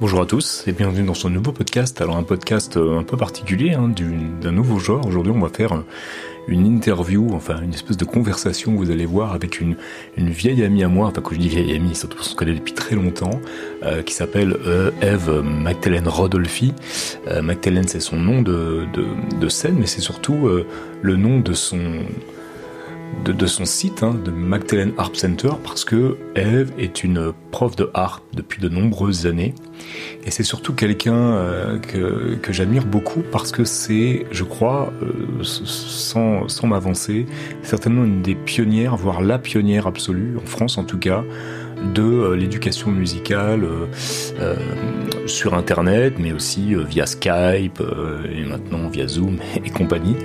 Bonjour à tous et bienvenue dans ce nouveau podcast. Alors un podcast euh, un peu particulier, hein, d'un nouveau genre. Aujourd'hui on va faire euh, une interview, enfin une espèce de conversation vous allez voir avec une, vieille amie à moi, enfin quand je dis vieille amie, c'est parce qu'on se connaît depuis très longtemps, euh, qui s'appelle Eve Magdalene Rodolphi. Magdalene c'est son nom de, scène, mais c'est surtout le nom de son de, son site, hein, de Magdalene Harp Center, parce que Eve est une prof de harpe depuis de nombreuses années. Et c'est surtout quelqu'un euh, que, que j'admire beaucoup parce que c'est, je crois, euh, sans, sans m'avancer, certainement une des pionnières, voire la pionnière absolue, en France en tout cas, de euh, l'éducation musicale sur Internet, mais aussi via Skype et maintenant via Zoom et compagnie.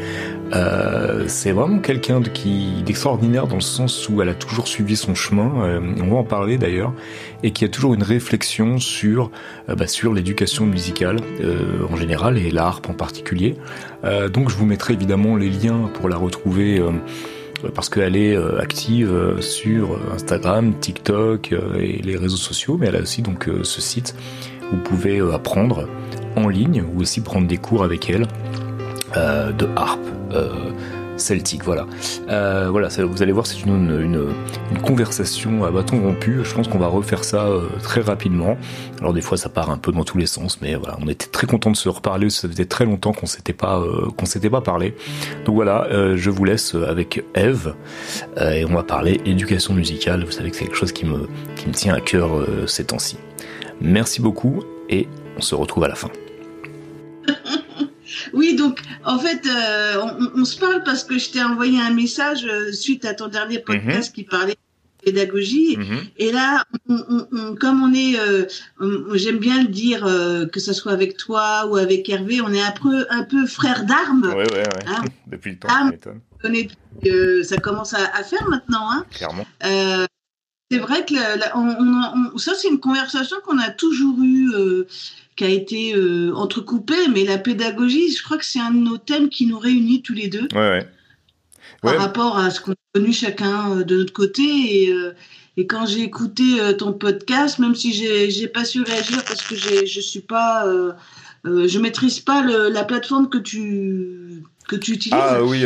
Euh, c'est vraiment quelqu'un qui d'extraordinaire dans le sens où elle a toujours suivi son chemin. Euh, on va en parler d'ailleurs, et qui a toujours une réflexion sur euh, bah, sur l'éducation musicale en général et l'art en particulier. donc je vous mettrai évidemment les liens pour la retrouver. Parce qu'elle est active sur Instagram, TikTok et les réseaux sociaux, mais elle a aussi donc ce site où vous pouvez apprendre en ligne ou aussi prendre des cours avec elle. Euh, de harpe euh, celtique. Voilà, euh, voilà. vous allez voir, c'est une, conversation à bâton rompu. Je pense qu'on va refaire ça très rapidement. Alors des fois, ça part un peu dans tous les sens, mais voilà, on était très content de se reparler. Ça faisait très longtemps qu'on s'était pas qu'on s'était pas parlé. Donc voilà, je vous laisse avec Eve et on va parler éducation musicale. Vous savez que c'est quelque chose qui me qui me tient à cœur ces temps-ci. Merci beaucoup et on se retrouve à la fin. Oui, donc en fait, euh, on, se parle parce que je t'ai envoyé un message euh, suite à ton dernier mhm. podcast qui parlait de pédagogie. Mhm. Et là, comme on est, euh, j'aime bien le dire, que ce soit avec toi ou avec Hervé, on est un peu, un peu frères d'armes. Oui, oui, oui. Depuis le temps, ça commence à, faire maintenant. Hein. Clairement. C'est vrai que ça, c'est une conversation qu'on a toujours eue qui a été euh, entrecoupé, mais la pédagogie, je crois que c'est un de nos thèmes qui nous réunit tous les deux. Ouais, Par rapport à ce qu'on a connu chacun euh, de notre côté. Et, euh, et quand j'ai écouté ton podcast, même si j'ai pas su réagir parce que je suis pas. je maîtrise pas la plateforme que tu, que tu utilises. Ah oui,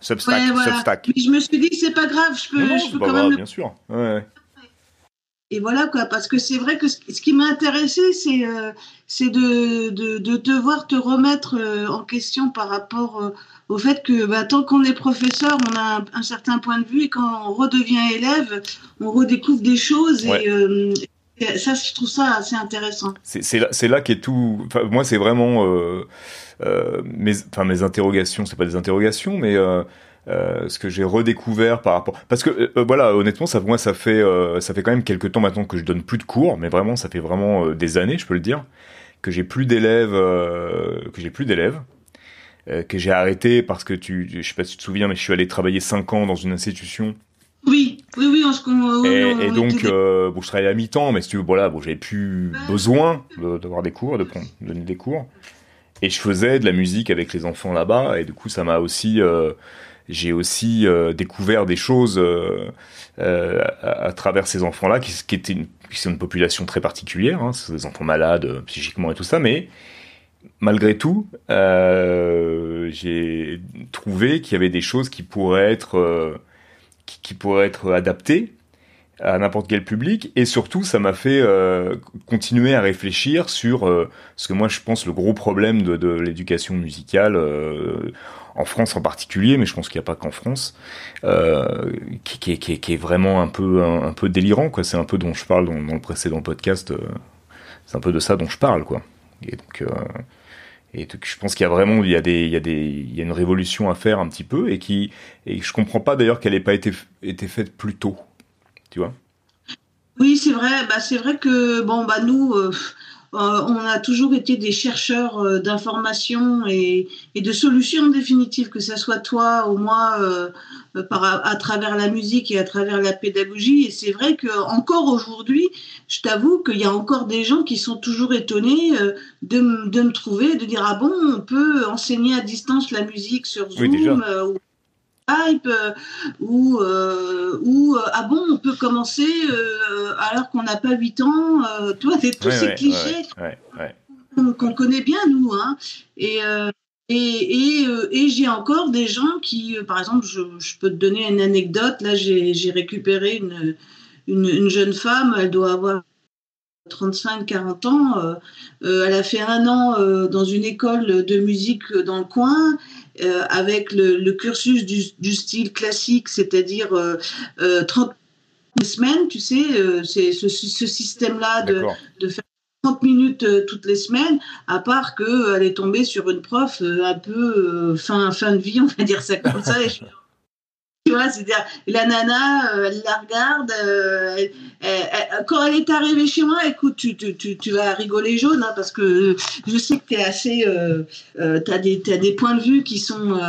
Substack, ouais. Substack, Substack. Mais je me suis dit c'est pas grave, je peux, je peux quand même. Bien sûr. Ouais et voilà quoi, parce que c'est vrai que ce, qui m'a intéressé, c'est euh, c'est de, de, de, te voir te remettre euh, en question par rapport euh, au fait que bah, tant qu'on est professeur, on a un, certain point de vue et quand on redevient élève, on redécouvre des choses et, ça, je trouve ça assez intéressant. C'est là, là qu'est tout. Enfin, moi, c'est vraiment mes, enfin, mes interrogations. C'est pas des interrogations, mais euh, ce que j'ai redécouvert par rapport parce que euh, voilà honnêtement ça moi ça fait euh, ça fait quand même quelques temps maintenant que je donne plus de cours mais vraiment ça fait vraiment des années je peux le dire que j'ai plus d'élèves que j'ai plus d'élèves que j'ai arrêté parce que tu je sais pas si tu te souviens mais je suis allé travailler 5 ans dans une institution oui, oui, oui, on se Et, et donc, bon, je travaillais à mi-temps, mais si tu veux, voilà, bon, j'avais plus besoin d'avoir des cours, de prendre, de donner des cours. Et je faisais de la musique avec les enfants là-bas, et du coup, ça m'a aussi, j'ai aussi euh, découvert des choses euh, euh, à, travers ces enfants-là, qui, qui étaient une, qui sont une population très particulière, hein, c'est des enfants malades psychiquement et tout ça, mais malgré tout, j'ai trouvé qu'il y avait des choses qui pourraient être qui, pourraient être adaptées à n'importe quel public et surtout ça m'a fait continuer à réfléchir sur ce que moi je pense le gros problème de, l'éducation musicale en France en particulier, mais je pense qu'il n'y a pas qu'en France, euh, qui, est vraiment un peu un, peu délirant quoi. C'est un peu dont je parle dans, le précédent podcast. Euh, c'est un peu de ça dont je parle quoi. Et donc euh, et je pense qu'il y a vraiment il y a des il y a des il y a une révolution à faire un petit peu et qui et je comprends pas d'ailleurs qu'elle ait pas été été faite plus tôt. Tu vois Oui, c'est vrai. Bah c'est vrai que bon bah nous euh, on a toujours été des chercheurs euh, d'informations et, de solutions définitives, que ce soit toi ou moi, euh, à, travers la musique et à travers la pédagogie. Et c'est vrai que encore aujourd'hui, je t'avoue qu'il y a encore des gens qui sont toujours étonnés de, me trouver, de dire ah bon, on peut enseigner à distance la musique sur Zoom. Skype ou ou ah bon on peut commencer alors qu'on n'a pas 8 ans tu vois c'est tous ces clichés qu'on connaît bien nous hein et et, et, et j'ai encore des gens qui, par exemple, je, je, peux te donner une anecdote. Là, j'ai récupéré une, une, une, jeune femme, elle doit avoir 35-40 ans. Euh, euh, elle a fait un an euh, dans une école de musique dans le coin. Avec le, le cursus du, du, style classique, c'est-à-dire 30 semaines, tu sais, c'est ce, ce système-là de, de, faire 30 minutes toutes les semaines, à part qu'elle est tombée sur une prof un peu fin, fin de vie, on va dire ça comme ça. Et je tu vois, c'est-à-dire, la nana, euh, elle la regarde. Euh, quand elle est arrivée chez moi, écoute, tu, vas rigoler jaune, hein, parce que je sais que tu assez. Euh, euh as, des points de vue qui sont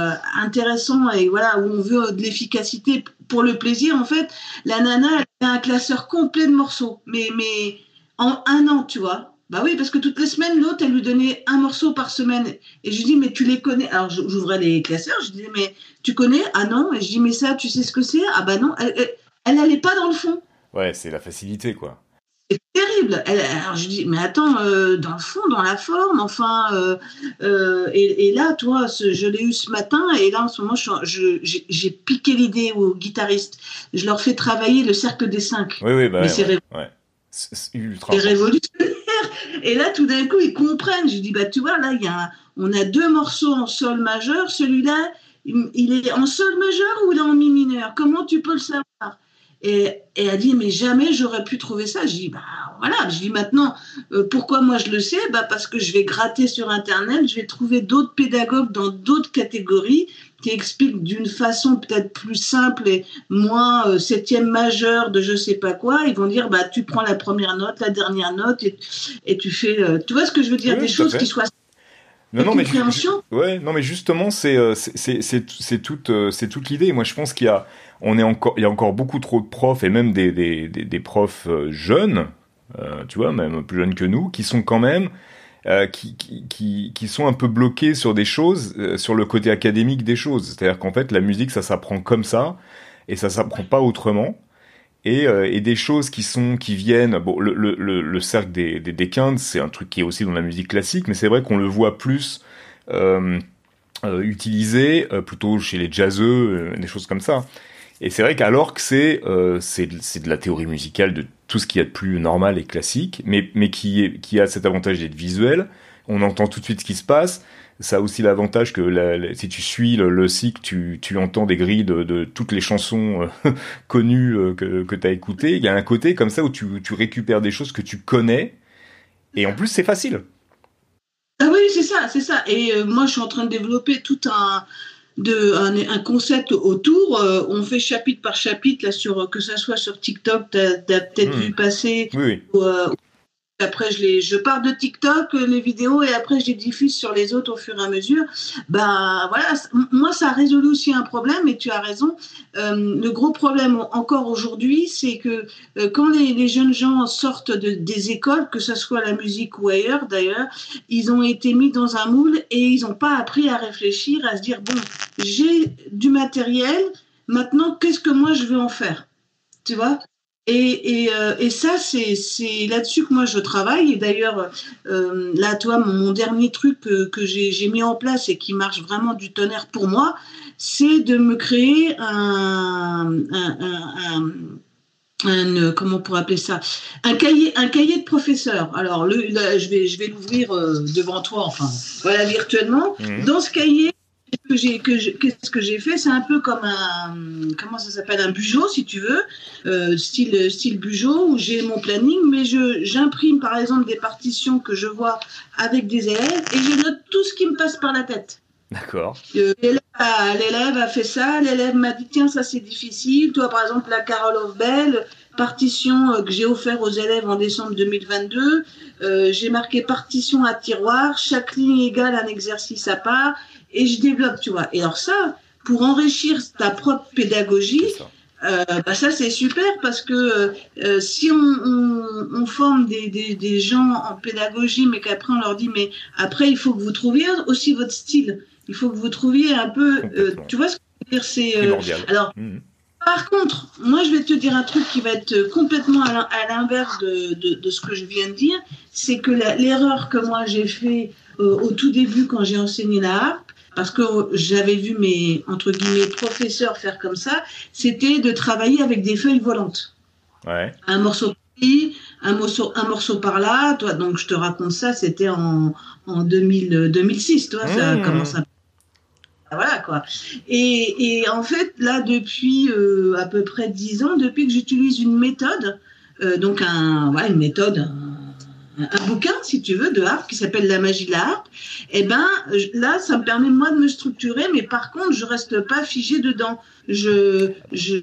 intéressants et voilà, où on veut de l'efficacité pour le plaisir. En fait, la nana, elle a un classeur complet de morceaux, mais, mais en un an, tu vois. Bah oui, parce que toutes les semaines, l'autre, elle lui donnait un morceau par semaine. Et je lui dis, mais tu les connais? Alors, j'ouvrais les classeurs, je disais, mais tu connais? Ah non. Et je dis, mais ça, tu sais ce que c'est? Ah bah non. Elle n'allait pas dans le fond. Ouais, c'est la facilité, quoi. C'est terrible. alors, je dis, mais attends, euh, dans le fond, dans la forme, enfin. Euh, euh, et, là, toi, je l'ai eu ce matin, et là, en ce moment, j'ai piqué l'idée aux guitaristes. Je leur fais travailler le cercle des cinq. Oui, oui, bah, mais c'est ouais, révolutionnaire. Et là, tout d'un coup, ils comprennent. Je dis, bah, tu vois, là, y a on a deux morceaux en sol majeur. Celui-là, il est en sol majeur ou il en mi mineur? Comment tu peux le savoir? Et, et, elle dit, mais jamais j'aurais pu trouver ça. Je dis, bah voilà, je dis maintenant, euh, pourquoi moi je le sais? Bah, Parce que je vais gratter sur Internet, je vais trouver d'autres pédagogues dans d'autres catégories qui expliquent d'une façon peut-être plus simple et moins euh, septième majeur de je sais pas quoi. Ils vont dire, bah tu prends la première note, la dernière note et, et tu fais, euh, tu vois ce que je veux dire, des choses qui soient non, non, mais ouais, non, mais justement, c'est c'est c'est toute c'est toute l'idée. Moi, je pense qu'il y a on est encore, il y a encore beaucoup trop de profs et même des, des, des, profs euh, jeunes, euh, tu vois, même plus jeunes que nous, qui sont quand même, euh, qui, qui, qui, sont un peu bloqués sur des choses, euh, sur le côté académique des choses. C'est-à-dire qu'en fait, la musique, ça s'apprend comme ça et ça s'apprend pas autrement. Et, et, des choses qui sont qui viennent bon le, le, le, cercle des, des, des c'est un truc qui est aussi dans la musique classique mais c'est vrai qu'on le voit plus euh, utilisé plutôt chez les jazzeux des choses comme ça et c'est vrai qu'alors que c'est euh, c'est de la théorie musicale de tout ce qu'il y a de plus normal et classique, mais mais qui est, qui a cet avantage d'être visuel, on entend tout de suite ce qui se passe. Ça a aussi l'avantage que si tu suis le, le cycle, tu, tu entends des grilles de, de toutes les chansons euh, connues euh, que, que tu as écoutées. Il y a un côté comme ça où tu, tu récupères des choses que tu connais, et en plus c'est facile. Ah oui, c'est ça, c'est ça. Et euh, moi, je suis en train de développer tout un, de un, concept autour. Euh, on fait chapitre par chapitre là sur que ça soit sur TikTok, tu as, peut-être hmm. vu passer. Oui. Euh, après, je, les, je pars de TikTok, les vidéos, et après, je les diffuse sur les autres au fur et à mesure. Ben voilà, moi, ça a résolu aussi un problème, et tu as raison. Euh, le gros problème encore aujourd'hui, c'est que euh, quand les, jeunes gens sortent de, des écoles, que ce soit la musique ou ailleurs d'ailleurs, ils ont été mis dans un moule et ils n'ont pas appris à réfléchir, à se dire, bon, j'ai du matériel, maintenant, qu'est-ce que moi je vais en faire? Tu vois? Et, et, euh, et, ça, c'est là-dessus que moi je travaille. Et d'ailleurs, euh, là, toi, mon, dernier truc que, que j'ai mis en place et qui marche vraiment du tonnerre pour moi, c'est de me créer un, un, un, un, comment on pourrait appeler ça? Un cahier un cahier de professeur alors le, je vais je vais l'ouvrir euh, devant toi enfin voilà virtuellement mmh. dans ce cahier que j'ai que qu'est-ce que j'ai fait? C'est un peu comme un comment ça s'appelle? Un bugeot si tu veux euh, style style bugeot où j'ai mon planning mais je j'imprime par exemple des partitions que je vois avec des élèves et je note tout ce qui me passe par la tête D'accord. Euh, l'élève a fait ça, l'élève m'a dit tiens ça c'est difficile. Toi par exemple la Carol of Bell, partition euh, que j'ai offert aux élèves en décembre 2022, euh, j'ai marqué partition à tiroir, chaque ligne égale un exercice à part et je développe, tu vois. Et alors ça, pour enrichir ta propre pédagogie, euh, bah ça c'est super parce que euh, si on, on, on forme des, des, des, gens en pédagogie mais qu'après on leur dit mais après il faut que vous trouviez aussi votre style il faut que vous trouviez un peu euh, tu vois ce que c'est alors. Mmh. Par contre, moi, je vais te dire un truc qui va être complètement à l'inverse de, de, ce que je viens de dire. C'est que l'erreur que moi j'ai fait au tout début quand j'ai enseigné la harpe, parce que j'avais vu mes entre guillemets professeurs faire comme ça, c'était de travailler avec des feuilles volantes. Ouais. Un morceau ici, un morceau, un morceau par là. Toi, donc je te raconte ça, c'était en, en 2000, 2006. Toi, ça mmh. commence à voilà quoi. Et, et, en fait, là, depuis euh, à peu près 10 ans, depuis que j'utilise une méthode, euh, donc un, voilà, une méthode, un, bouquin, si tu veux, de harpe qui s'appelle La magie de la harpe, et eh ben là, ça me permet moi de me structurer, mais par contre, je reste pas figé dedans. Je, je,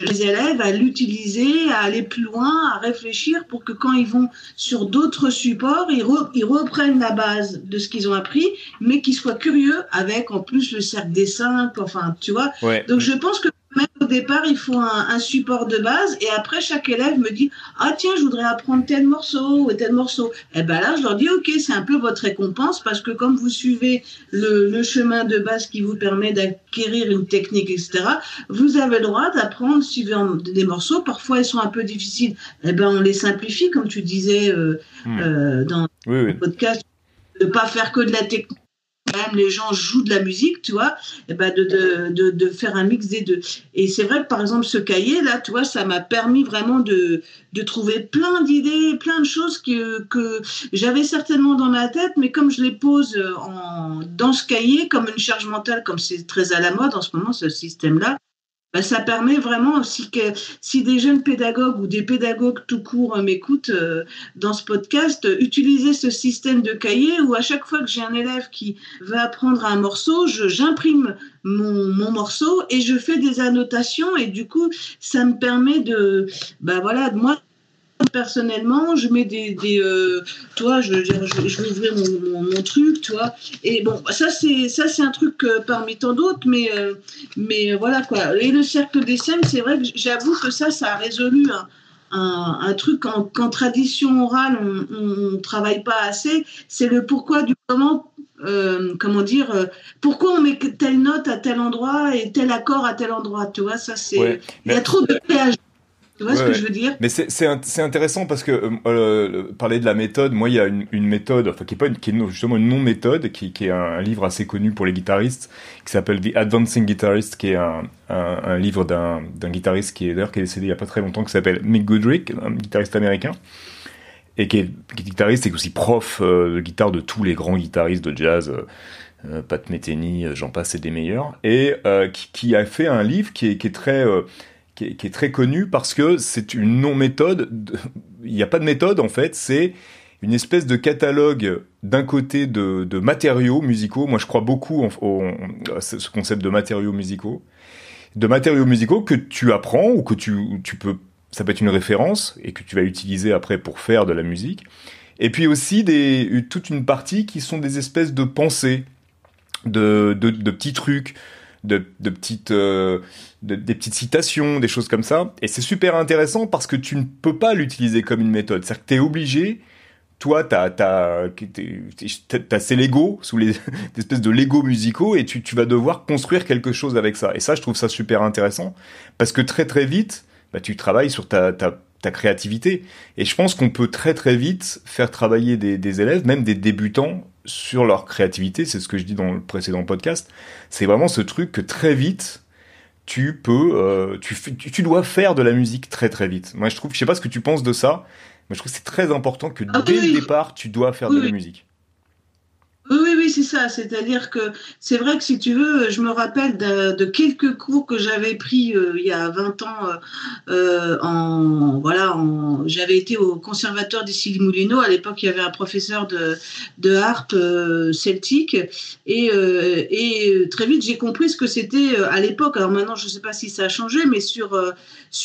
les élèves à l'utiliser, à aller plus loin, à réfléchir pour que quand ils vont sur d'autres supports, ils, ils, reprennent la base de ce qu'ils ont appris, mais qu'ils soient curieux avec en plus le cercle des cinq, enfin, tu vois. Donc je pense que même au départ, il faut un, support de base et après, chaque élève me dit Ah, tiens, je voudrais apprendre tel morceau ou tel morceau. Et eh ben là, je leur dis Ok, c'est un peu votre récompense parce que comme vous suivez le, chemin de base qui vous permet d'acquérir une technique, etc., vous avez le droit d'apprendre suivant des morceaux. Parfois, ils sont un peu difficiles. Et eh ben, on les simplifie, comme tu disais euh, hmm. euh, dans le podcast, de ne pas faire que de la technique même les gens jouent de la musique, tu vois, et ben de, de, de, faire un mix des deux. Et c'est vrai que par exemple ce cahier là, tu vois, ça m'a permis vraiment de, de trouver plein d'idées, plein de choses que, que j'avais certainement dans ma tête, mais comme je les pose en, dans ce cahier comme une charge mentale, comme c'est très à la mode en ce moment ce système là, bah, ça permet vraiment aussi que si des jeunes pédagogues ou des pédagogues tout court euh, m'écoutent euh, dans ce podcast, utiliser ce système de cahier où à chaque fois que j'ai un élève qui va apprendre un morceau, j'imprime mon, mon, morceau et je fais des annotations et du coup ça me permet de bah voilà moi personnellement, je mets des, des euh, toi, je, je, je, vais ouvrir mon, mon, truc, toi. Et bon, ça c'est ça c'est un truc euh, parmi tant d'autres, mais euh, mais voilà quoi. Et le cercle des scènes, c'est vrai que j'avoue que ça, ça a résolu un, un, un truc qu'en tradition orale on, on travaille pas assez. C'est le pourquoi du comment. comment dire pourquoi on met telle note à tel endroit et tel accord à tel endroit tu vois ça c'est il y a trop de péage tu vois ce que je veux dire? Mais c'est intéressant parce que euh, euh, parler de la méthode, moi il y a une, une méthode, enfin qui est pas une, qui est justement une non méthode, qui, qui est un, livre assez connu pour les guitaristes, qui s'appelle The Advancing Guitarist, qui est un, un, un livre d'un guitariste qui est d'ailleurs qui est décédé il y a pas très longtemps, qui s'appelle Mick Goodrick, un guitariste américain, et qui est, qui est guitariste et aussi prof euh, de guitare de tous les grands guitaristes de jazz. Euh, Pat Metheny, j'en passe, et des meilleurs, et qui, qui, a fait un livre qui est, qui est très qui est, très connu parce que c'est une non-méthode. Il n'y a pas de méthode en fait, c'est une espèce de catalogue d'un côté de, matériaux musicaux. Moi, je crois beaucoup au, à ce concept de matériaux musicaux, de matériaux musicaux que tu apprends ou que tu, tu peux, ça peut être une référence et que tu vas utiliser après pour faire de la musique. Et puis aussi des, toute une partie qui sont des espèces de pensées, de, de petits trucs, de, petites, euh, des petites citations, des choses comme ça. Et c'est super intéressant parce que tu ne peux pas l'utiliser comme une méthode. C'est-à-dire que tu es obligé, toi, tu as, ces Lego, sous les espèces de Lego musicaux, et tu, tu vas devoir construire quelque chose avec ça. Et ça, je trouve ça super intéressant parce que très très vite, bah, tu travailles sur ta, ta, créativité. Et je pense qu'on peut très très vite faire travailler des élèves, même des débutants, sur leur créativité. C'est ce que je dis dans le précédent podcast. C'est vraiment ce truc que très vite, tu peux, euh, tu, tu, dois faire de la musique très très vite. Moi, je trouve, je sais pas ce que tu penses de ça, mais je trouve que c'est très important que ah dès le départ, tu dois faire de la musique. Oui, oui, c'est ça. C'est-à-dire que c'est vrai que si tu veux, je me rappelle de, quelques cours que j'avais pris euh, il y a 20 ans. Euh, en voilà, j'avais été au conservatoire des Moulineaux. À l'époque, il y avait un professeur de, harpe euh, celtique. Et, très vite, j'ai compris ce que c'était à l'époque. Alors maintenant, je ne sais pas si ça a changé, mais sur,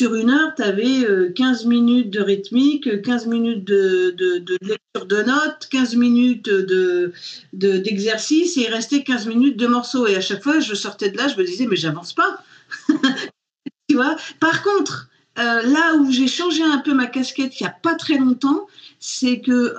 une heure, tu avais 15 minutes de rythmique, 15 minutes de lecture de notes, 15 minutes de d'exercice et il restait 15 minutes de morceaux. Et à chaque fois, je sortais de là, je me disais, mais j'avance pas. tu vois? Par contre, là où j'ai changé un peu ma casquette il n'y a pas très longtemps, c'est que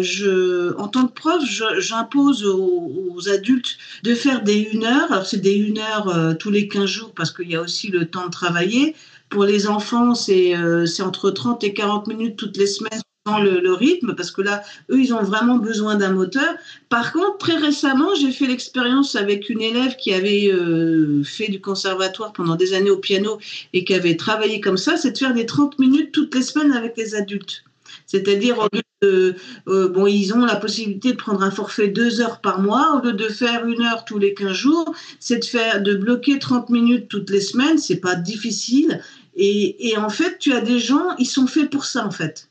je, en tant que prof, j'impose aux, adultes de faire des 1 heure. Alors c'est des 1 heure tous les 15 jours parce qu'il y a aussi le temps de travailler. Pour les enfants, c'est entre 30 et 40 minutes toutes les semaines le, rythme, parce que là, eux, ils ont vraiment besoin d'un moteur. Par contre, très récemment, j'ai fait l'expérience avec une élève qui avait euh, fait du conservatoire pendant des années au piano et qui avait travaillé comme ça, c'est de faire des 30 minutes toutes les semaines avec les adultes. C'est-à-dire, au lieu de, euh, bon, ils ont la possibilité de prendre un forfait deux heures par mois, au lieu de faire une heure tous les 15 jours, c'est de faire, de bloquer 30 minutes toutes les semaines, c'est pas difficile. Et, et en fait, tu as des gens, ils sont faits pour ça, en fait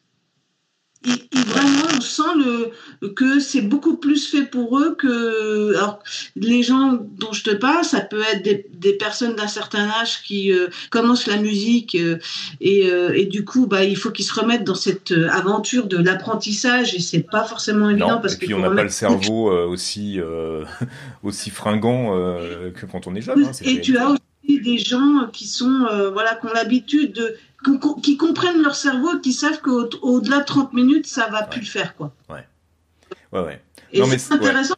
et, vraiment, on sent le, que c'est beaucoup plus fait pour eux que. Alors, les gens dont je te parle, ça peut être des, personnes d'un certain âge qui euh, commencent la musique euh, et, euh, et, du coup, bah, il faut qu'ils se remettent dans cette aventure de l'apprentissage et c'est pas forcément évident non, parce et puis on n'a pas le cerveau aussi, aussi fringant que quand on est jeune. Hein, et tu as aussi des gens qui sont, voilà, qui ont l'habitude de qui comprennent leur cerveau, qui savent qu'au-delà de 30 minutes, ça va plus le faire, quoi. Ouais. Ouais, ouais. Et c'est intéressant.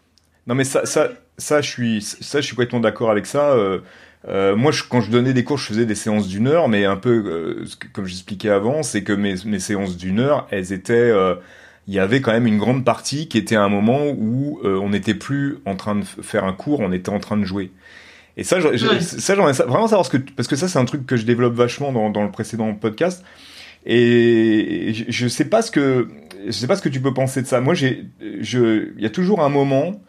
Non, mais ça, ça, ça, je suis, ça, je suis complètement d'accord avec ça. Euh, euh, moi, je, quand je donnais des cours, je faisais des séances d'une heure, mais un peu, euh, comme j'expliquais avant, c'est que mes, mes séances d'une heure, elles étaient, il y avait quand même une grande partie qui était un moment où on n'était plus en train de faire un cours, on était en train de jouer. Et ça, ça j'aimerais vraiment savoir ce que, parce que ça, c'est un truc que je développe vachement dans, dans le précédent podcast. Et je, je, sais pas ce que, je sais pas ce que tu peux penser de ça. Moi, j'ai, je, il y a toujours un moment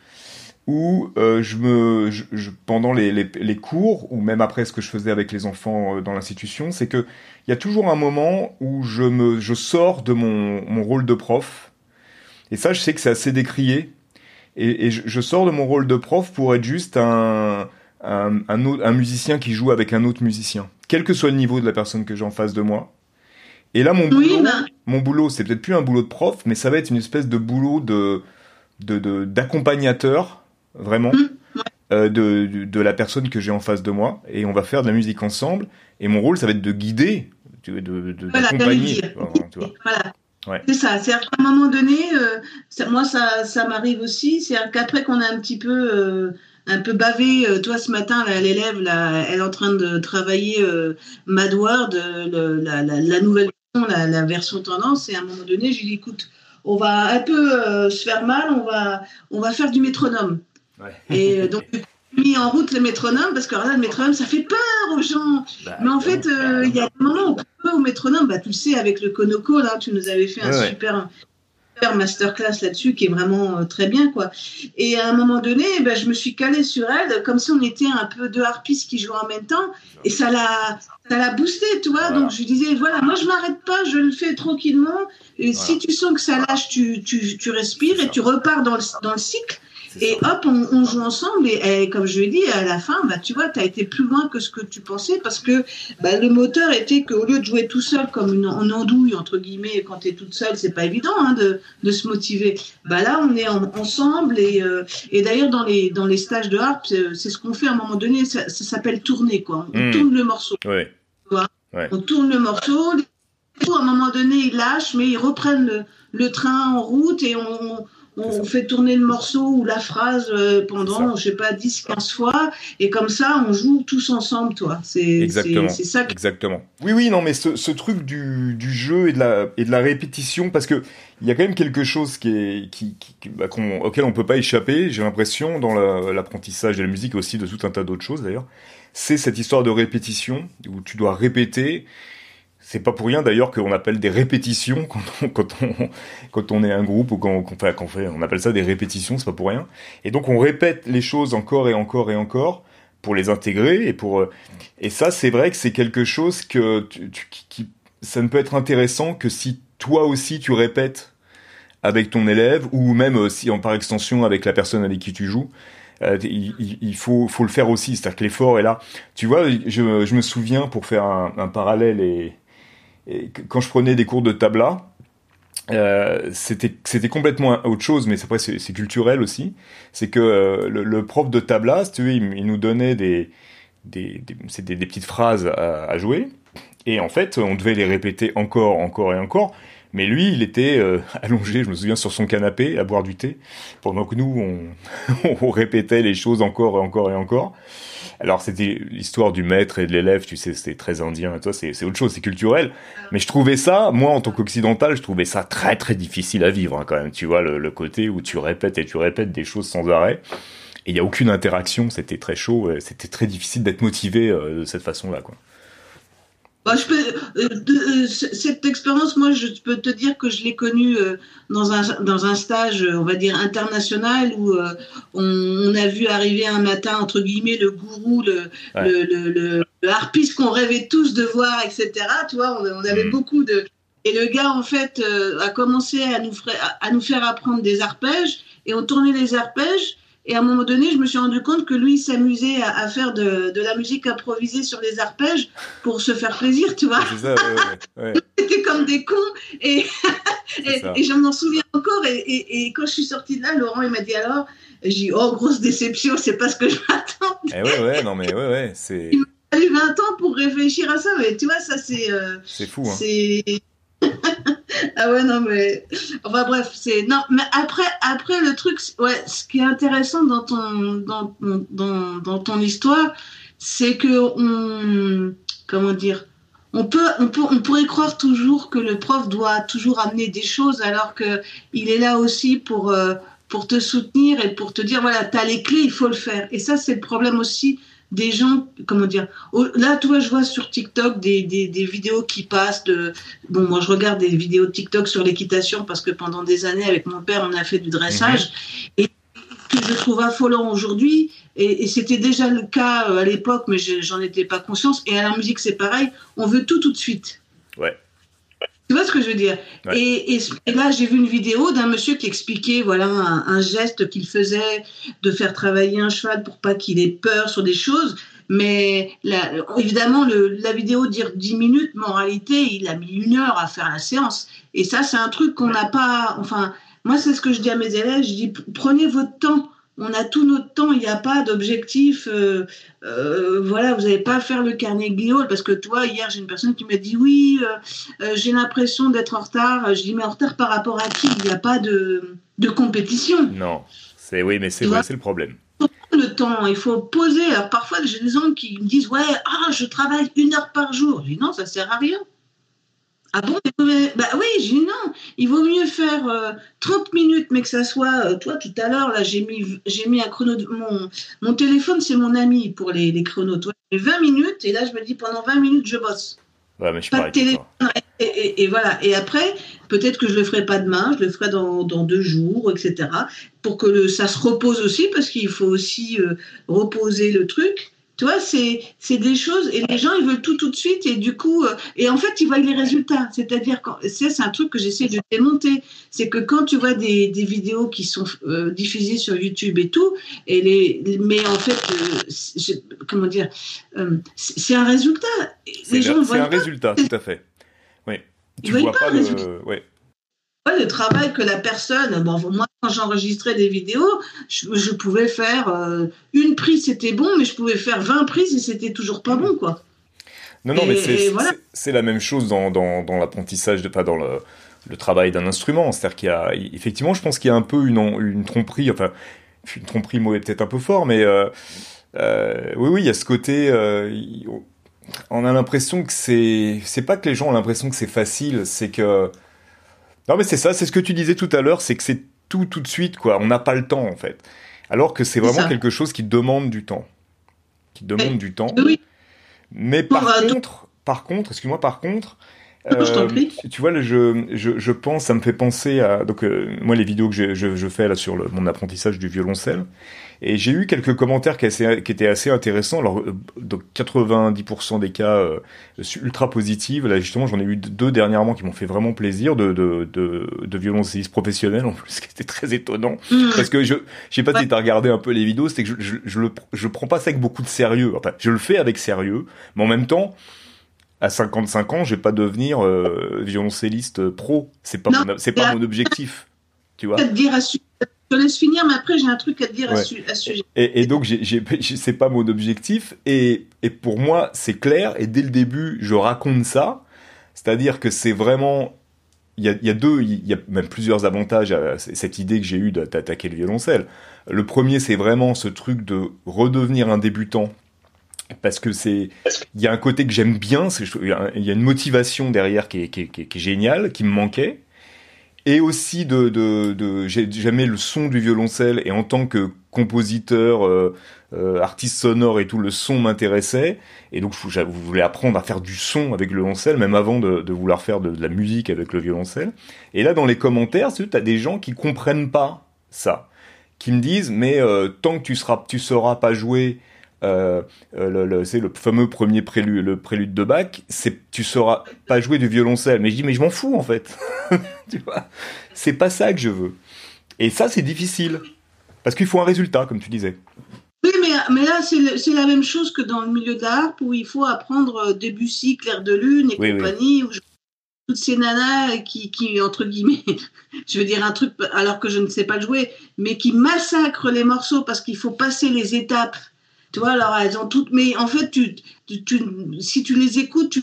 où euh, je me, je, pendant les, les, les, cours ou même après ce que je faisais avec les enfants euh, dans l'institution, c'est que il y a toujours un moment où je me, je sors de mon, mon rôle de prof. Et ça, je sais que c'est assez décrié. Et, et je, je, sors de mon rôle de prof pour être juste un, un, un, musicien qui joue avec un autre musicien, quel que soit le niveau de la personne que j'ai en face de moi. Et là, mon boulot, bah. mon boulot, c'est peut-être plus un boulot de prof, mais ça va être une espèce de boulot de d'accompagnateur, de, vraiment, mmh, euh, de, de, la personne que j'ai en face de moi. Et on va faire de la musique ensemble. Et mon rôle, ça va être de guider, de d'accompagner. Voilà, Ouais. C'est ça. C'est à un moment donné, euh, moi ça, ça m'arrive aussi. C'est qu'après qu'on a un petit peu euh, un peu bavé. Euh, toi, ce matin, l'élève, elle est en train de travailler euh, Mad World, euh, la, nouvelle version, la, version tendance. Et à un moment donné, je lui dis, écoute, on va un peu se faire mal, on va, on va faire du métronome. Et donc, mis en route le métronome parce que là, le métronome, ça fait peur aux gens. Bah, Mais en fait, il y a un moment où on peut au métronome, bah, tu le sais, avec le Konoko, là, tu nous avais fait un super masterclass là-dessus qui est vraiment euh, très bien quoi. Et à un moment donné, ben, je me suis calée sur elle comme si on était un peu deux harpistes qui jouaient en même temps et ça l'a ça l'a boosté, tu vois. Donc je lui disais voilà, moi je m'arrête pas, je le fais tranquillement. Et si tu sens que ça lâche, tu, tu, tu respires et tu repars dans le, dans le cycle. Et hop, on, joue ensemble. Et, comme je l'ai dit, à la fin, bah, tu vois, tu as été plus loin que ce que tu pensais parce que bah, le moteur était qu'au lieu de jouer tout seul comme une, en andouille, entre guillemets, quand tu es toute seule, c'est pas évident hein, de, de, se motiver. Bah, là, on est ensemble. Et, euh, et d'ailleurs, dans les, dans les stages de harpe, c'est ce qu'on fait à un moment donné. Ça, ça s'appelle tourner. Quoi. On hmm. tourne le morceau. Ouais. On tourne le morceau. À un moment donné, ils lâchent, mais ils reprennent le, le train en route et on on fait tourner le morceau ou la phrase euh, pendant, je sais pas, 10, 15 fois, et comme ça, on joue tous ensemble, toi. C'est ça. Exactement. Oui, oui, non, mais ce, truc du, jeu et de, la, et de la répétition, parce que il y a quand même quelque chose qui est, qui, bah, auquel on peut pas échapper, j'ai l'impression, dans l'apprentissage de la musique aussi de tout un tas d'autres choses d'ailleurs, c'est cette histoire de répétition, où tu dois répéter, c'est pas pour rien d'ailleurs qu'on appelle des répétitions quand on, quand on, quand on est un groupe ou quand, fait, quand on fait, on appelle ça des répétitions, c'est pas pour rien. Et donc on répète les choses encore et encore et encore pour les intégrer et pour et ça c'est vrai que c'est quelque chose que tu, qui, ça ne peut être intéressant que si toi aussi tu répètes avec ton élève ou même si en par extension avec la personne avec qui tu joues. Euh, il, faut, faut le faire aussi, c'est-à-dire que l'effort est là. Tu vois, je, je me souviens pour faire un, un parallèle et, quand je prenais des cours de tabla, euh, c'était c'était complètement autre chose, mais après c'est culturel aussi. C'est que euh, le, prof de tabla, tu veux, il, nous donnait des des, des, des, petites phrases à, à, jouer. Et en fait, on devait les répéter encore, encore et encore. Mais lui, il était euh, allongé, je me souviens, sur son canapé à boire du thé, pendant que nous, on, on répétait les choses encore et encore et encore. Alors c'était l'histoire du maître et de l'élève, tu sais, c'était très indien, et toi c'est autre chose, c'est culturel. Mais je trouvais ça, moi en tant qu'occidental, je trouvais ça très très difficile à vivre hein, quand même. Tu vois le, le, côté où tu répètes et tu répètes des choses sans arrêt. Et il y a aucune interaction, c'était très chaud, c'était très difficile d'être motivé euh, de cette façon-là, quoi. Bah, je peux, euh, euh, cette expérience, moi, je peux te dire que je l'ai connue euh, dans, un, dans un stage, on va dire, international, où on, a vu arriver un matin, entre guillemets, le gourou, le, le, le, le, harpiste qu'on rêvait tous de voir, etc. Tu vois, on, avait mm. beaucoup de... Et le gars, en fait, a commencé à nous, à nous faire apprendre des arpèges, et on tournait les arpèges, et à un moment donné, je me suis rendu compte que lui s'amusait à, faire de, de, la musique improvisée sur les arpèges pour se faire plaisir, tu vois. Ça, ouais, C'était comme des cons. Et, et, je m'en souviens encore. Et, et, quand je suis sortie de là, Laurent, il m'a dit alors, j'ai dit, oh, grosse déception, c'est pas ce que je m'attendais. Eh ouais, ouais, non, mais ouais, ouais, c'est. Il m'a fallu 20 ans pour réfléchir à ça, mais tu vois, ça, c'est. Euh, c'est fou, hein. C'est ah ouais, non, mais. Enfin bref, c'est. Non, mais après, après le truc, ouais, ce qui est intéressant dans ton, dans, dans, dans ton histoire, c'est que on. Comment dire on peut, on peut, on pourrait croire toujours que le prof doit toujours amener des choses alors que il est là aussi pour, euh, pour te soutenir et pour te dire voilà, tu as les clés, il faut le faire. Et ça, c'est le problème aussi des gens, comment dire, là, tu vois, je vois sur TikTok des, des, des, vidéos qui passent de, bon, moi, je regarde des vidéos TikTok sur l'équitation parce que pendant des années, avec mon père, on a fait du dressage mhm. et que je trouve affolant aujourd'hui. Et, et c'était déjà le cas euh, à l'époque, mais j'en étais pas conscience. Et à la musique, c'est pareil. On veut tout tout de suite. Ouais. Tu vois ce que je veux dire et, et, là, j'ai vu une vidéo d'un monsieur qui expliquait voilà un, geste qu'il faisait de faire travailler un cheval pour pas qu'il ait peur sur des choses. Mais évidemment, le, la vidéo dire 10 minutes, mais en réalité, il a mis une heure à faire la séance. Et ça, c'est un truc qu'on n'a pas. Enfin, moi, c'est ce que je dis à mes élèves. Je dis prenez votre temps on a tout notre temps, il n'y a pas d'objectif. Euh, euh, voilà, vous n'allez pas faire le carnet Guillaume parce que toi, hier, j'ai une personne qui m'a dit oui, euh, j'ai l'impression d'être en retard. Je dis mais en retard par rapport à qui? Il n'y a pas de, compétition. Non, c'est oui, mais c'est le problème. Le temps, il faut poser. Alors parfois, j'ai des gens qui me disent ouais, ah, je travaille une heure par jour. Je dis non, ça sert à rien. Ah bon Bah oui, j'ai non. Il vaut mieux faire 30 euh, minutes, mais que ça soit. Euh, toi, tout à l'heure, là, j'ai mis, j'ai mis un chrono. Mon, mon téléphone, c'est mon ami pour les, les chronos. Toi, 20 minutes, et là, je me dis pendant 20 minutes, je bosse. Ouais, mais je pas de téléphone. Et, et, voilà. Et après, peut-être que je le ferai pas demain, je le ferai dans, dans deux jours, etc. Pour que le, ça se repose aussi, parce qu'il faut aussi euh, reposer le truc. Tu vois, c'est des choses, et les gens, ils veulent tout tout de suite, et du coup, euh, et en fait, ils voient les résultats. C'est-à-dire, c'est un truc que j'essaie de démonter, c'est que quand tu vois des, des vidéos qui sont euh, diffusées sur YouTube et tout, et les, mais en fait, euh, comment dire, c'est un résultat. C'est un résultat, tout à fait. Oui. Tu vois pas, le... Ouais le travail que la personne, bon, moi quand j'enregistrais des vidéos, je, pouvais faire euh, une prise, c'était bon, mais je pouvais faire 20 prises et c'était toujours pas bon, quoi. Non, non, mais c'est la même chose dans, dans, dans l'apprentissage, pas dans le, le travail d'un instrument. C'est-à-dire qu'il y a, effectivement, je pense qu'il y a un peu une, une tromperie, enfin, une tromperie, mot est peut-être un peu fort, mais euh, euh, oui, oui, il y a ce côté. on a l'impression que c'est, c'est pas que les gens ont l'impression que c'est facile, c'est que non, mais c'est ça, c'est ce que tu disais tout à l'heure, c'est que c'est tout tout de suite, quoi. On n'a pas le temps, en fait. Alors que c'est vraiment quelque chose qui demande du temps. Qui demande du temps. Oui. Mais par contre, par contre, excuse-moi, par contre, euh, tu vois, je, je, je, pense, ça me fait penser à donc euh, moi les vidéos que je, je, je fais là sur le, mon apprentissage du violoncelle, et j'ai eu quelques commentaires qui, assez, qui, étaient assez intéressants. Alors, euh, donc 90% des cas euh, ultra positifs. Là, justement, j'en ai eu deux dernièrement qui m'ont fait vraiment plaisir de, de, de, de professionnels en plus, ce qui était très étonnant. Mmh. Parce que je, je sais pas si tu as regardé un peu les vidéos, c'est que je, je, je, le, je prends pas ça avec beaucoup de sérieux. Enfin, je le fais avec sérieux, mais en même temps, à 55 ans, je vais pas devenir euh, violoncelliste pro. C'est pas, c'est pas mon objectif. Tu vois. Dire à te laisse finir, mais après j'ai un truc à te dire à, ce sujet. Et, donc c'est pas mon objectif. Et, et pour moi c'est clair. Et dès le début je raconte ça, c'est-à-dire que c'est vraiment il y, a, il y a, deux, il y a même plusieurs avantages à cette idée que j'ai eue d'attaquer le violoncelle. Le premier, c'est vraiment ce truc de redevenir un débutant parce que c'est il y a un côté que j'aime bien il y a une motivation derrière qui est, qui, est, qui est, géniale qui me manquait et aussi de, de, de j'aimais le son du violoncelle. Et en tant que compositeur euh, euh, artiste sonore et tout le son m'intéressait. Et donc je, voulais apprendre à faire du son avec le violoncelle même avant de, vouloir faire de, la musique avec le violoncelle. Et là dans les commentaires tu as des gens qui comprennent pas ça. Qui me disent mais euh, tant que tu seras tu sauras pas jouer euh, euh, le, c'est le fameux premier prélude, le prélude de Bach, c'est tu sauras pas jouer du violoncelle. Mais je dis mais je m'en fous en fait. tu vois, c'est pas ça que je veux. Et ça c'est difficile parce qu'il faut un résultat, comme tu disais. Oui, mais, mais là, c'est la même chose que dans le milieu d'art où il faut apprendre euh, Debussy, Clair de Lune et compagnie, toutes ces nanas qui, qui, entre guillemets, je veux dire un truc alors que je ne sais pas jouer, mais qui massacrent les morceaux parce qu'il faut passer les étapes tu vois, alors elles ont toutes. Mais en fait, tu, tu, si tu les écoutes, tu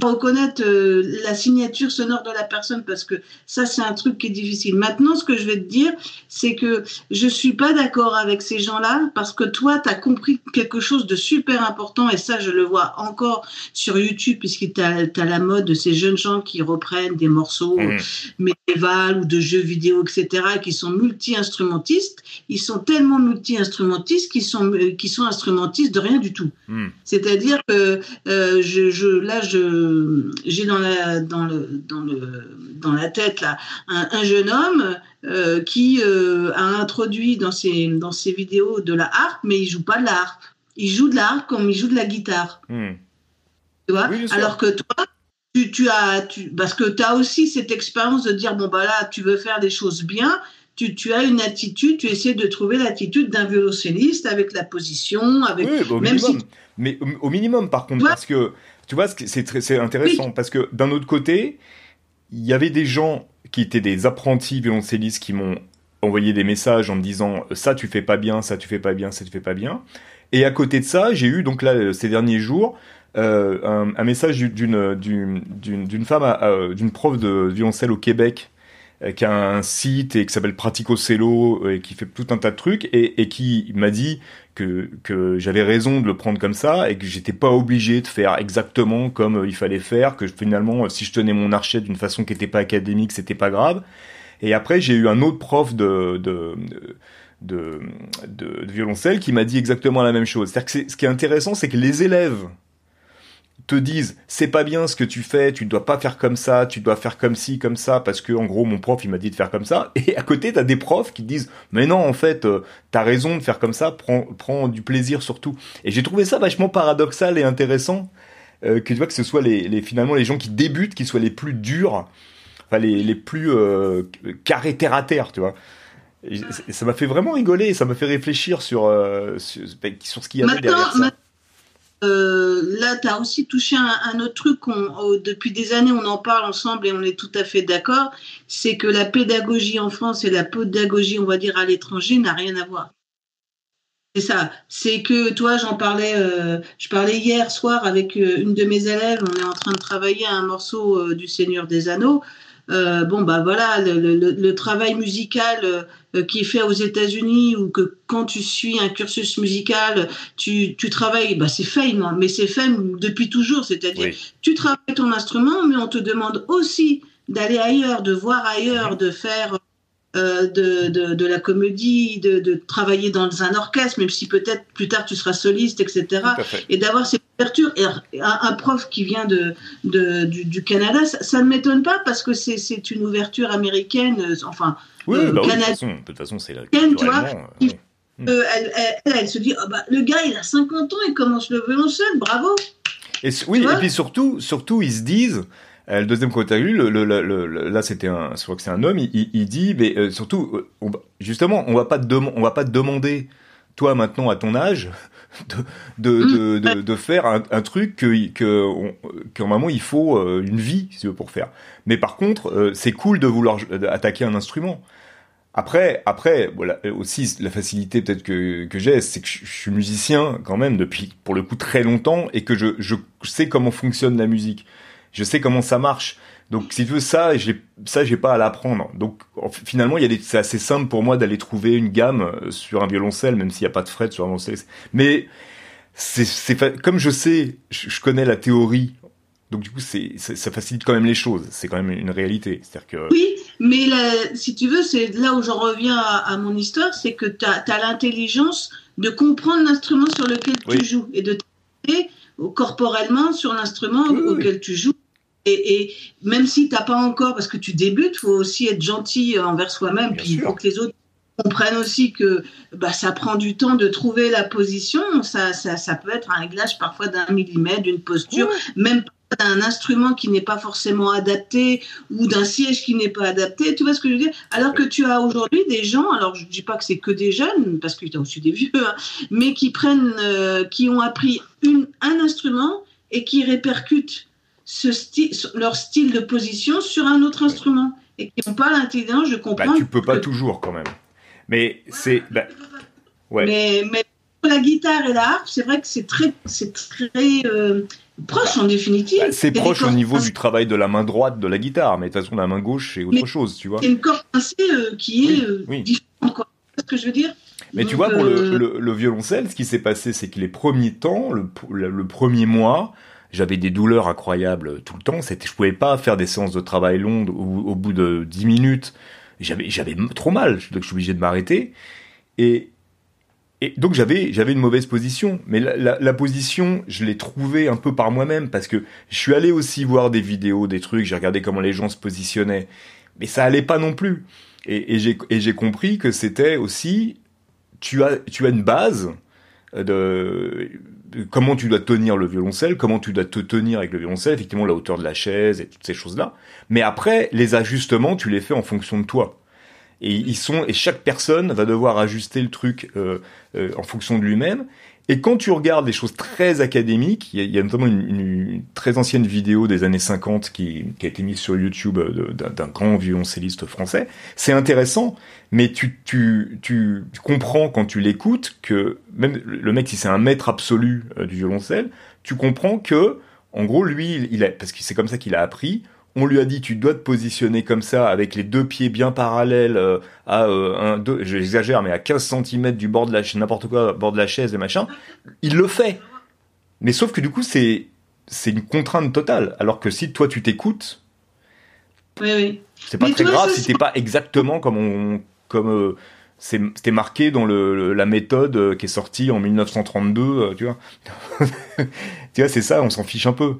reconnaître euh, la signature sonore de la personne parce que ça c'est un truc qui est difficile. Maintenant ce que je vais te dire c'est que je suis pas d'accord avec ces gens-là parce que toi tu as compris quelque chose de super important et ça je le vois encore sur YouTube puisque tu as, la mode de ces jeunes gens qui reprennent des morceaux mmh. médiévaux ou de jeux vidéo etc qui sont multi-instrumentistes. Ils sont tellement multi-instrumentistes qu'ils sont, euh, sont instrumentistes de rien du tout. Mmh. C'est-à-dire que euh, je, je, là je j'ai dans la, dans, le, dans, le, dans la tête là, un, jeune homme euh, qui euh, a introduit dans ses, dans ses vidéos de la harpe, mais il joue pas de la harpe. Il joue de la harpe comme il joue de la guitare. Hmm. Tu vois Alors que toi, tu, tu as, tu, parce que tu as aussi cette expérience de dire bon, bah là, tu veux faire des choses bien. Tu, tu, as une attitude, tu essaies de trouver l'attitude d'un violoncelliste avec la position, avec bah, même si mais au, minimum par contre parce que tu vois, c'est intéressant parce que d'un autre côté, il y avait des gens qui étaient des apprentis violoncellistes qui m'ont envoyé des messages en me disant ça tu fais pas bien, ça tu fais pas bien, ça tu fais pas bien. Et à côté de ça, j'ai eu donc là ces derniers jours euh, un, message d'une d'une femme, d'une prof de violoncelle au Québec euh, qui a un site et qui s'appelle Pratico Cello et qui fait tout un tas de trucs et, et qui m'a dit que, que j'avais raison de le prendre comme ça et que j'étais pas obligé de faire exactement comme euh, il fallait faire, que finalement si je tenais mon archet d'une façon qui était pas académique, c'était pas grave. Et après j'ai eu un autre prof de, de, de, de, de violoncelle qui m'a dit exactement la même chose. C'est-à-dire que ce qui est intéressant, c'est que les élèves te disent c'est pas bien ce que tu fais, tu dois pas faire comme ça, tu dois faire comme ci, comme ça, parce que en gros mon prof il m'a dit de faire comme ça. Et à côté t'as des profs qui te disent mais non en fait euh, t'as raison de faire comme ça, prends, prends du plaisir surtout. Et j'ai trouvé ça vachement paradoxal et intéressant euh, que tu vois que ce soit les, les, finalement les gens qui débutent qui soient les plus durs, enfin les, les plus euh, carrés terre à terre, tu vois. Et ça m'a fait vraiment rigoler, ça m'a fait réfléchir sur, euh, sur, sur, ce qu'il y avait derrière ça. Euh, là, tu as aussi touché un, un autre truc. depuis des années, on en parle ensemble et on est tout à fait d'accord. C'est que la pédagogie en France et la pédagogie, on va dire, à l'étranger n'a rien à voir. C'est ça. C'est que, toi, j'en parlais, euh, je parlais hier soir avec euh, une de mes élèves. On est en train de travailler un morceau du Seigneur des Anneaux. Euh, bon bah voilà le, travail musical euh, qui est fait aux États-Unis ou que quand tu suis un cursus musical tu, tu travailles bah c'est fait mais c'est fait depuis toujours. C'est-à-dire tu travailles ton instrument mais on te demande aussi d'aller ailleurs de voir ailleurs de faire euh, de, de, de, la comédie, de, de, travailler dans un orchestre, même si peut-être plus tard tu seras soliste, etc. Et d'avoir cette ouverture. Et un, prof qui vient de, de du, du, Canada, ça, ne m'étonne pas parce que c'est une ouverture américaine, euh, enfin, oui, euh, bah de toute façon, c'est la tu vois, euh, elle, elle, elle, se dit, oh bah, le gars, il a 50 ans, il commence le violoncelle, bravo. Et, oui, et puis surtout, surtout, ils se disent, le deuxième côté le, le, le, là c'était un, je crois que c'est un homme, il, il dit, mais euh, surtout, euh, justement, on va pas te on va pas te demander, toi maintenant à ton âge, de de, de, de, faire un, un, truc que que moment il faut une vie si tu veux pour faire. Mais par contre, c'est cool de vouloir attaquer un instrument. Après, après, voilà, aussi la facilité peut-être que, que j'ai, c'est que je, suis musicien quand même depuis pour le coup très longtemps et que je, je sais comment fonctionne la musique. Je sais comment ça marche. Donc si tu veux ça, j'ai ça j'ai pas à l'apprendre. Donc finalement, il y a c'est assez simple pour moi d'aller trouver une gamme euh, sur un violoncelle, même s'il n'y a pas de fret sur un violoncelle. Mais c'est c'est comme je sais, je, connais la théorie. Donc du coup, c'est ça facilite quand même les choses. C'est quand même une réalité. C'est-à-dire que oui, mais si tu veux, c'est là où j'en reviens à, mon histoire, c'est que tu as, l'intelligence de comprendre l'instrument sur lequel tu joues et de t'aider corporellement sur l'instrument auquel tu joues. Et, même si tu n'as pas encore, parce que tu débutes, il faut aussi être gentil envers soi-même, puis il faut que les autres comprennent aussi que bah, ça prend du temps de trouver la position. Ça, ça, ça peut être un réglage parfois d'un millimètre, d'une posture, même d'un instrument qui n'est pas forcément adapté ou d'un siège qui n'est pas adapté. Tu vois ce que je veux dire? Alors que tu as aujourd'hui des gens, alors je ne dis pas que c'est que des jeunes, parce que tu as aussi des vieux, hein, mais qui prennent, euh, qui ont appris une, un instrument et qui répercutent ce style, leur style de position sur un autre instrument et qui n'ont pas l'intelligence de comprendre. Bah, tu peux pas toujours quand même. Mais c'est. Bah, ouais. Mais, mais la guitare et l'art, c'est vrai que c'est très, c'est très euh, proche en définitive. Bah, c'est proche au niveau du travail de la main droite de la guitare, mais de toute façon la main gauche c'est autre chose, tu vois. C'est une corde pincée euh, qui est euh, différente, ce que je veux dire? Mais tu vois, pour le, le, violoncelle, ce qui s'est passé, c'est que les premiers temps, le, le premier mois, j'avais des douleurs incroyables tout le temps. C'était, je pouvais pas faire des séances de travail longues au, bout de 10 minutes. J'avais, j'avais trop mal, donc je suis obligé de m'arrêter. Et, et donc j'avais j'avais une mauvaise position, mais la, la, position je l'ai trouvée un peu par moi-même parce que je suis allé aussi voir des vidéos, des trucs, j'ai regardé comment les gens se positionnaient, mais ça allait pas non plus. Et, et j'ai compris que c'était aussi tu as tu as une base de, comment tu dois tenir le violoncelle, comment tu dois te tenir avec le violoncelle, effectivement la hauteur de la chaise et toutes ces choses là. Mais après les ajustements tu les fais en fonction de toi et ils sont et chaque personne va devoir ajuster le truc euh, euh, en fonction de lui-même. Et quand tu regardes des choses très académiques, il y, a, notamment une, très ancienne vidéo des années 50 qui, qui a été mise sur YouTube euh, d'un grand violoncelliste français. C'est intéressant, mais tu, tu, tu, comprends quand tu l'écoutes que même le mec, si c'est un maître absolu du violoncelle, tu comprends que, en gros, lui, il a, parce que c'est comme ça qu'il a appris, on lui a dit tu dois te positionner comme ça avec les deux pieds bien parallèles euh, à euh, un deux, j'exagère mais à 15 cm du bord de la chaise n'importe quoi bord de la chaise et machin. Il le fait. Mais sauf que du coup c'est c'est une contrainte totale. Alors que si toi tu t'écoutes oui, c'est pas très grave si t'es pas exactement comme on comme euh, c'était marqué dans le, la méthode qui est sortie en 1932 tu vois. Tu vois c'est ça on s'en fiche un peu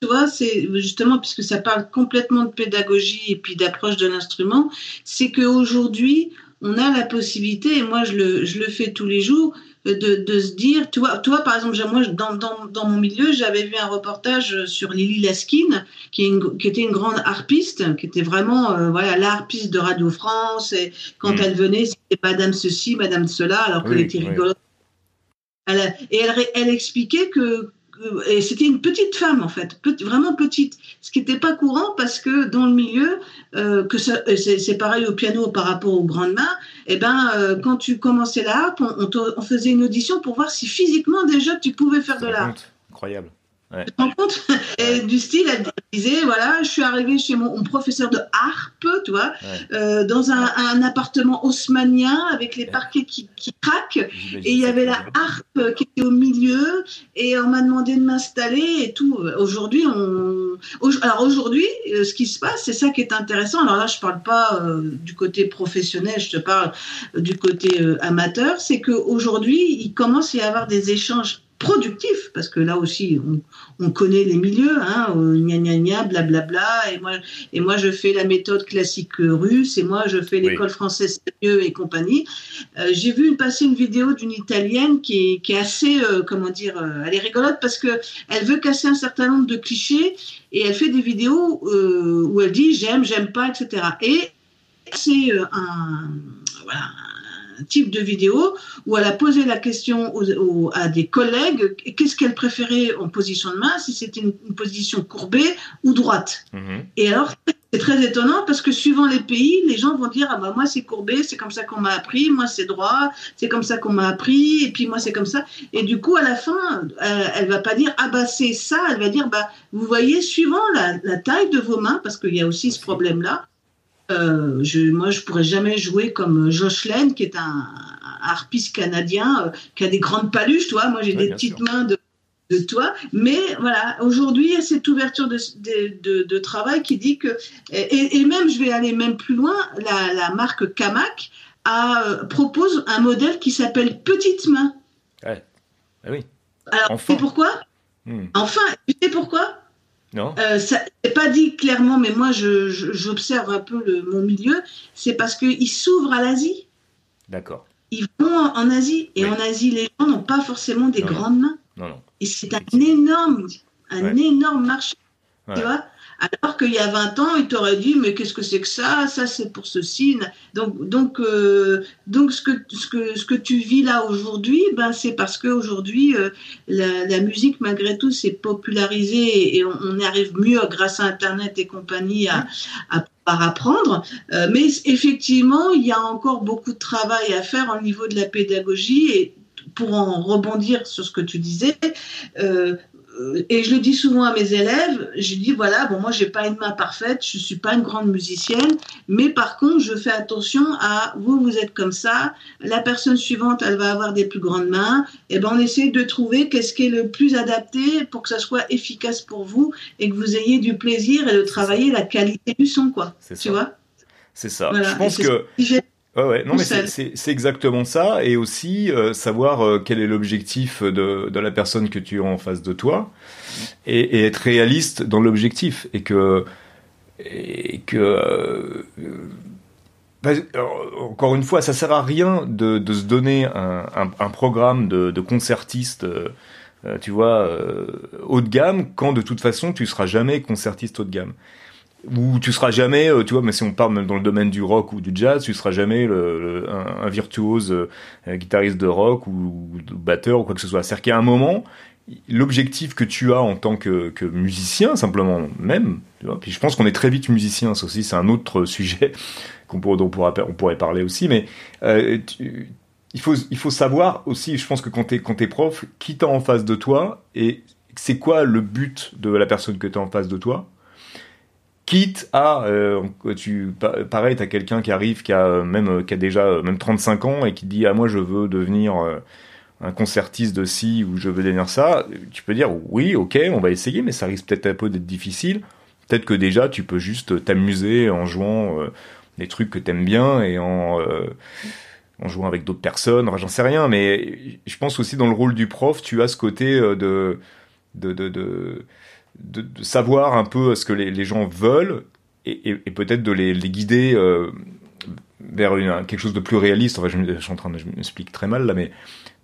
tu vois, c'est justement puisque ça parle complètement de pédagogie et puis d'approche de l'instrument, c'est qu'aujourd'hui, on a la possibilité, et moi je le, je le fais tous les jours, de, de, se dire, tu vois, toi par exemple, moi dans, dans, dans mon milieu, j'avais vu un reportage sur Lily Laskin, qui, est une, qui était une grande harpiste, qui était vraiment euh, voilà l'harpiste de Radio France, et quand mm. elle venait, c'était Madame ceci, Madame cela, alors qu'elle était rigolote. Elle, et elle, elle expliquait que et c'était une petite femme en fait, vraiment petite, ce qui n'était pas courant parce que dans le milieu, euh, que c'est pareil au piano par rapport aux grandes mains, et eh ben euh, quand tu commençais la on, on, faisait une audition pour voir si physiquement déjà tu pouvais faire de l'art. Incroyable. Ouais. Tu te rends compte Du style, elle disait voilà, je suis arrivée chez mon, professeur de harpe, tu vois, euh, dans un, un, appartement haussmanien avec les parquets qui, qui craquent, et il y avait la harpe qui était au milieu, et on m'a demandé de m'installer et tout. Aujourd'hui, on. Alors aujourd'hui, euh, ce qui se passe, c'est ça qui est intéressant. Alors là, je parle pas euh, du côté professionnel, je te parle du côté amateur. C'est qu'aujourd'hui, il commence à y avoir des échanges productif, parce que là aussi, on, connaît les milieux, hein, euh, gna gna gna, blablabla, et moi, et moi je fais la méthode classique russe, et moi je fais l'école française sérieux et compagnie. Euh, j'ai vu passer une vidéo d'une italienne qui est, qui est assez, euh, comment dire, elle est rigolote parce que elle veut casser un certain nombre de clichés, et elle fait des vidéos où elle dit j'aime, j'aime pas, etc. Et c'est un, voilà, type de vidéo où elle a posé la question à des collègues qu'est-ce qu'elle préférait en position de main, si c'était une, position courbée ou droite. Mhm. Et alors, c'est très étonnant parce que suivant les pays, les gens vont dire ah bah moi c'est courbé, c'est comme ça qu'on m'a appris, moi c'est droit, c'est comme ça qu'on m'a appris, et puis moi c'est comme ça. Et du coup à la fin, euh, elle va pas dire ah bah c'est ça, elle va dire bah vous voyez suivant la, la taille de vos mains parce qu'il y a aussi ce problème là. Euh, je, moi je pourrais jamais jouer comme Josh Lane qui est un, harpiste canadien euh, qui a des grandes paluches, toi. Moi j'ai des petites mains de de toi. Mais voilà, aujourd'hui, il y a cette ouverture de, de, travail qui dit que, et, même, je vais aller même plus loin, la, marque Kamak a, euh, propose un modèle qui s'appelle Petite Main. Ouais. Ah oui. Alors, enfin. tu pourquoi? Hmm. Enfin, tu sais pourquoi? Non. Euh, ça n'est pas dit clairement, mais moi j'observe un peu le, mon milieu. C'est parce qu'ils s'ouvrent à l'Asie. D'accord. Ils vont en, Asie. Et en Asie, les gens n'ont pas forcément des grandes mains. Non, non. Et c'est un énorme, un énorme marché. Tu vois? Alors qu'il y a 20 ans, il t'aurait dit mais qu'est-ce que c'est que ça? Ça c'est pour ceci. Donc donc euh, donc ce que ce que ce que tu vis là aujourd'hui, ben c'est parce que aujourd'hui euh, la, musique malgré tout s'est popularisée et on, arrive mieux grâce à Internet et compagnie à, à apprendre. Euh, mais effectivement, il y a encore beaucoup de travail à faire au niveau de la pédagogie et pour en rebondir sur ce que tu disais, et je le dis souvent à mes élèves, je dis voilà, bon moi j'ai pas une main parfaite, je suis pas une grande musicienne, mais par contre je fais attention à vous vous êtes comme ça, la personne suivante elle va avoir des plus grandes mains, et ben on essaie de trouver qu'est-ce qui est le plus adapté pour que ça soit efficace pour vous et que vous ayez du plaisir et de travailler la qualité du son quoi. Tu vois? C'est ça. Je pense que Ouais, ouais, non, mais c'est exactement ça, et aussi euh, savoir euh, quel est l'objectif de, de la personne que tu as en face de toi, et, et être réaliste dans l'objectif, et que et que euh, bah, encore une fois, ça sert à rien de, de se donner un, un, un programme de, de concertiste, tu vois, haut de gamme, quand de toute façon tu seras jamais concertiste haut de gamme où tu seras jamais, euh, tu vois, mais si on parle même dans le domaine du rock ou du jazz, tu seras jamais un, virtuose euh, guitariste de rock ou, batteur ou quoi que ce soit. C'est-à-dire qu'à un moment, l'objectif que tu as en tant que, musicien, simplement même, tu vois, puis je pense qu'on est très vite musicien, ça aussi c'est un autre sujet qu'on pourrait, on pourrait parler aussi, mais euh, il, faut, il faut savoir aussi, je pense que quand t'es, quand t'es prof, qui t'as en face de toi et c'est quoi le but de la personne que t'as en face de toi? Quitte à euh, tu pareil t'as quelqu'un qui arrive qui a euh, même euh, qui déjà même 35 ans et qui dit ah moi je veux devenir un concertiste de ci ou je veux devenir ça tu peux dire oui ok on va essayer mais ça risque peut-être un peu d'être difficile. Peut-être que déjà tu peux juste t'amuser en jouant des trucs que t'aimes bien et en jouant avec d'autres personnes. J'en sais rien mais je pense aussi dans le rôle du prof tu as ce côté de, de de, savoir un peu ce que les, gens veulent et, peut-être de les, guider euh, vers quelque chose de plus réaliste. Enfin, je, suis en train de, je m'explique très mal là, mais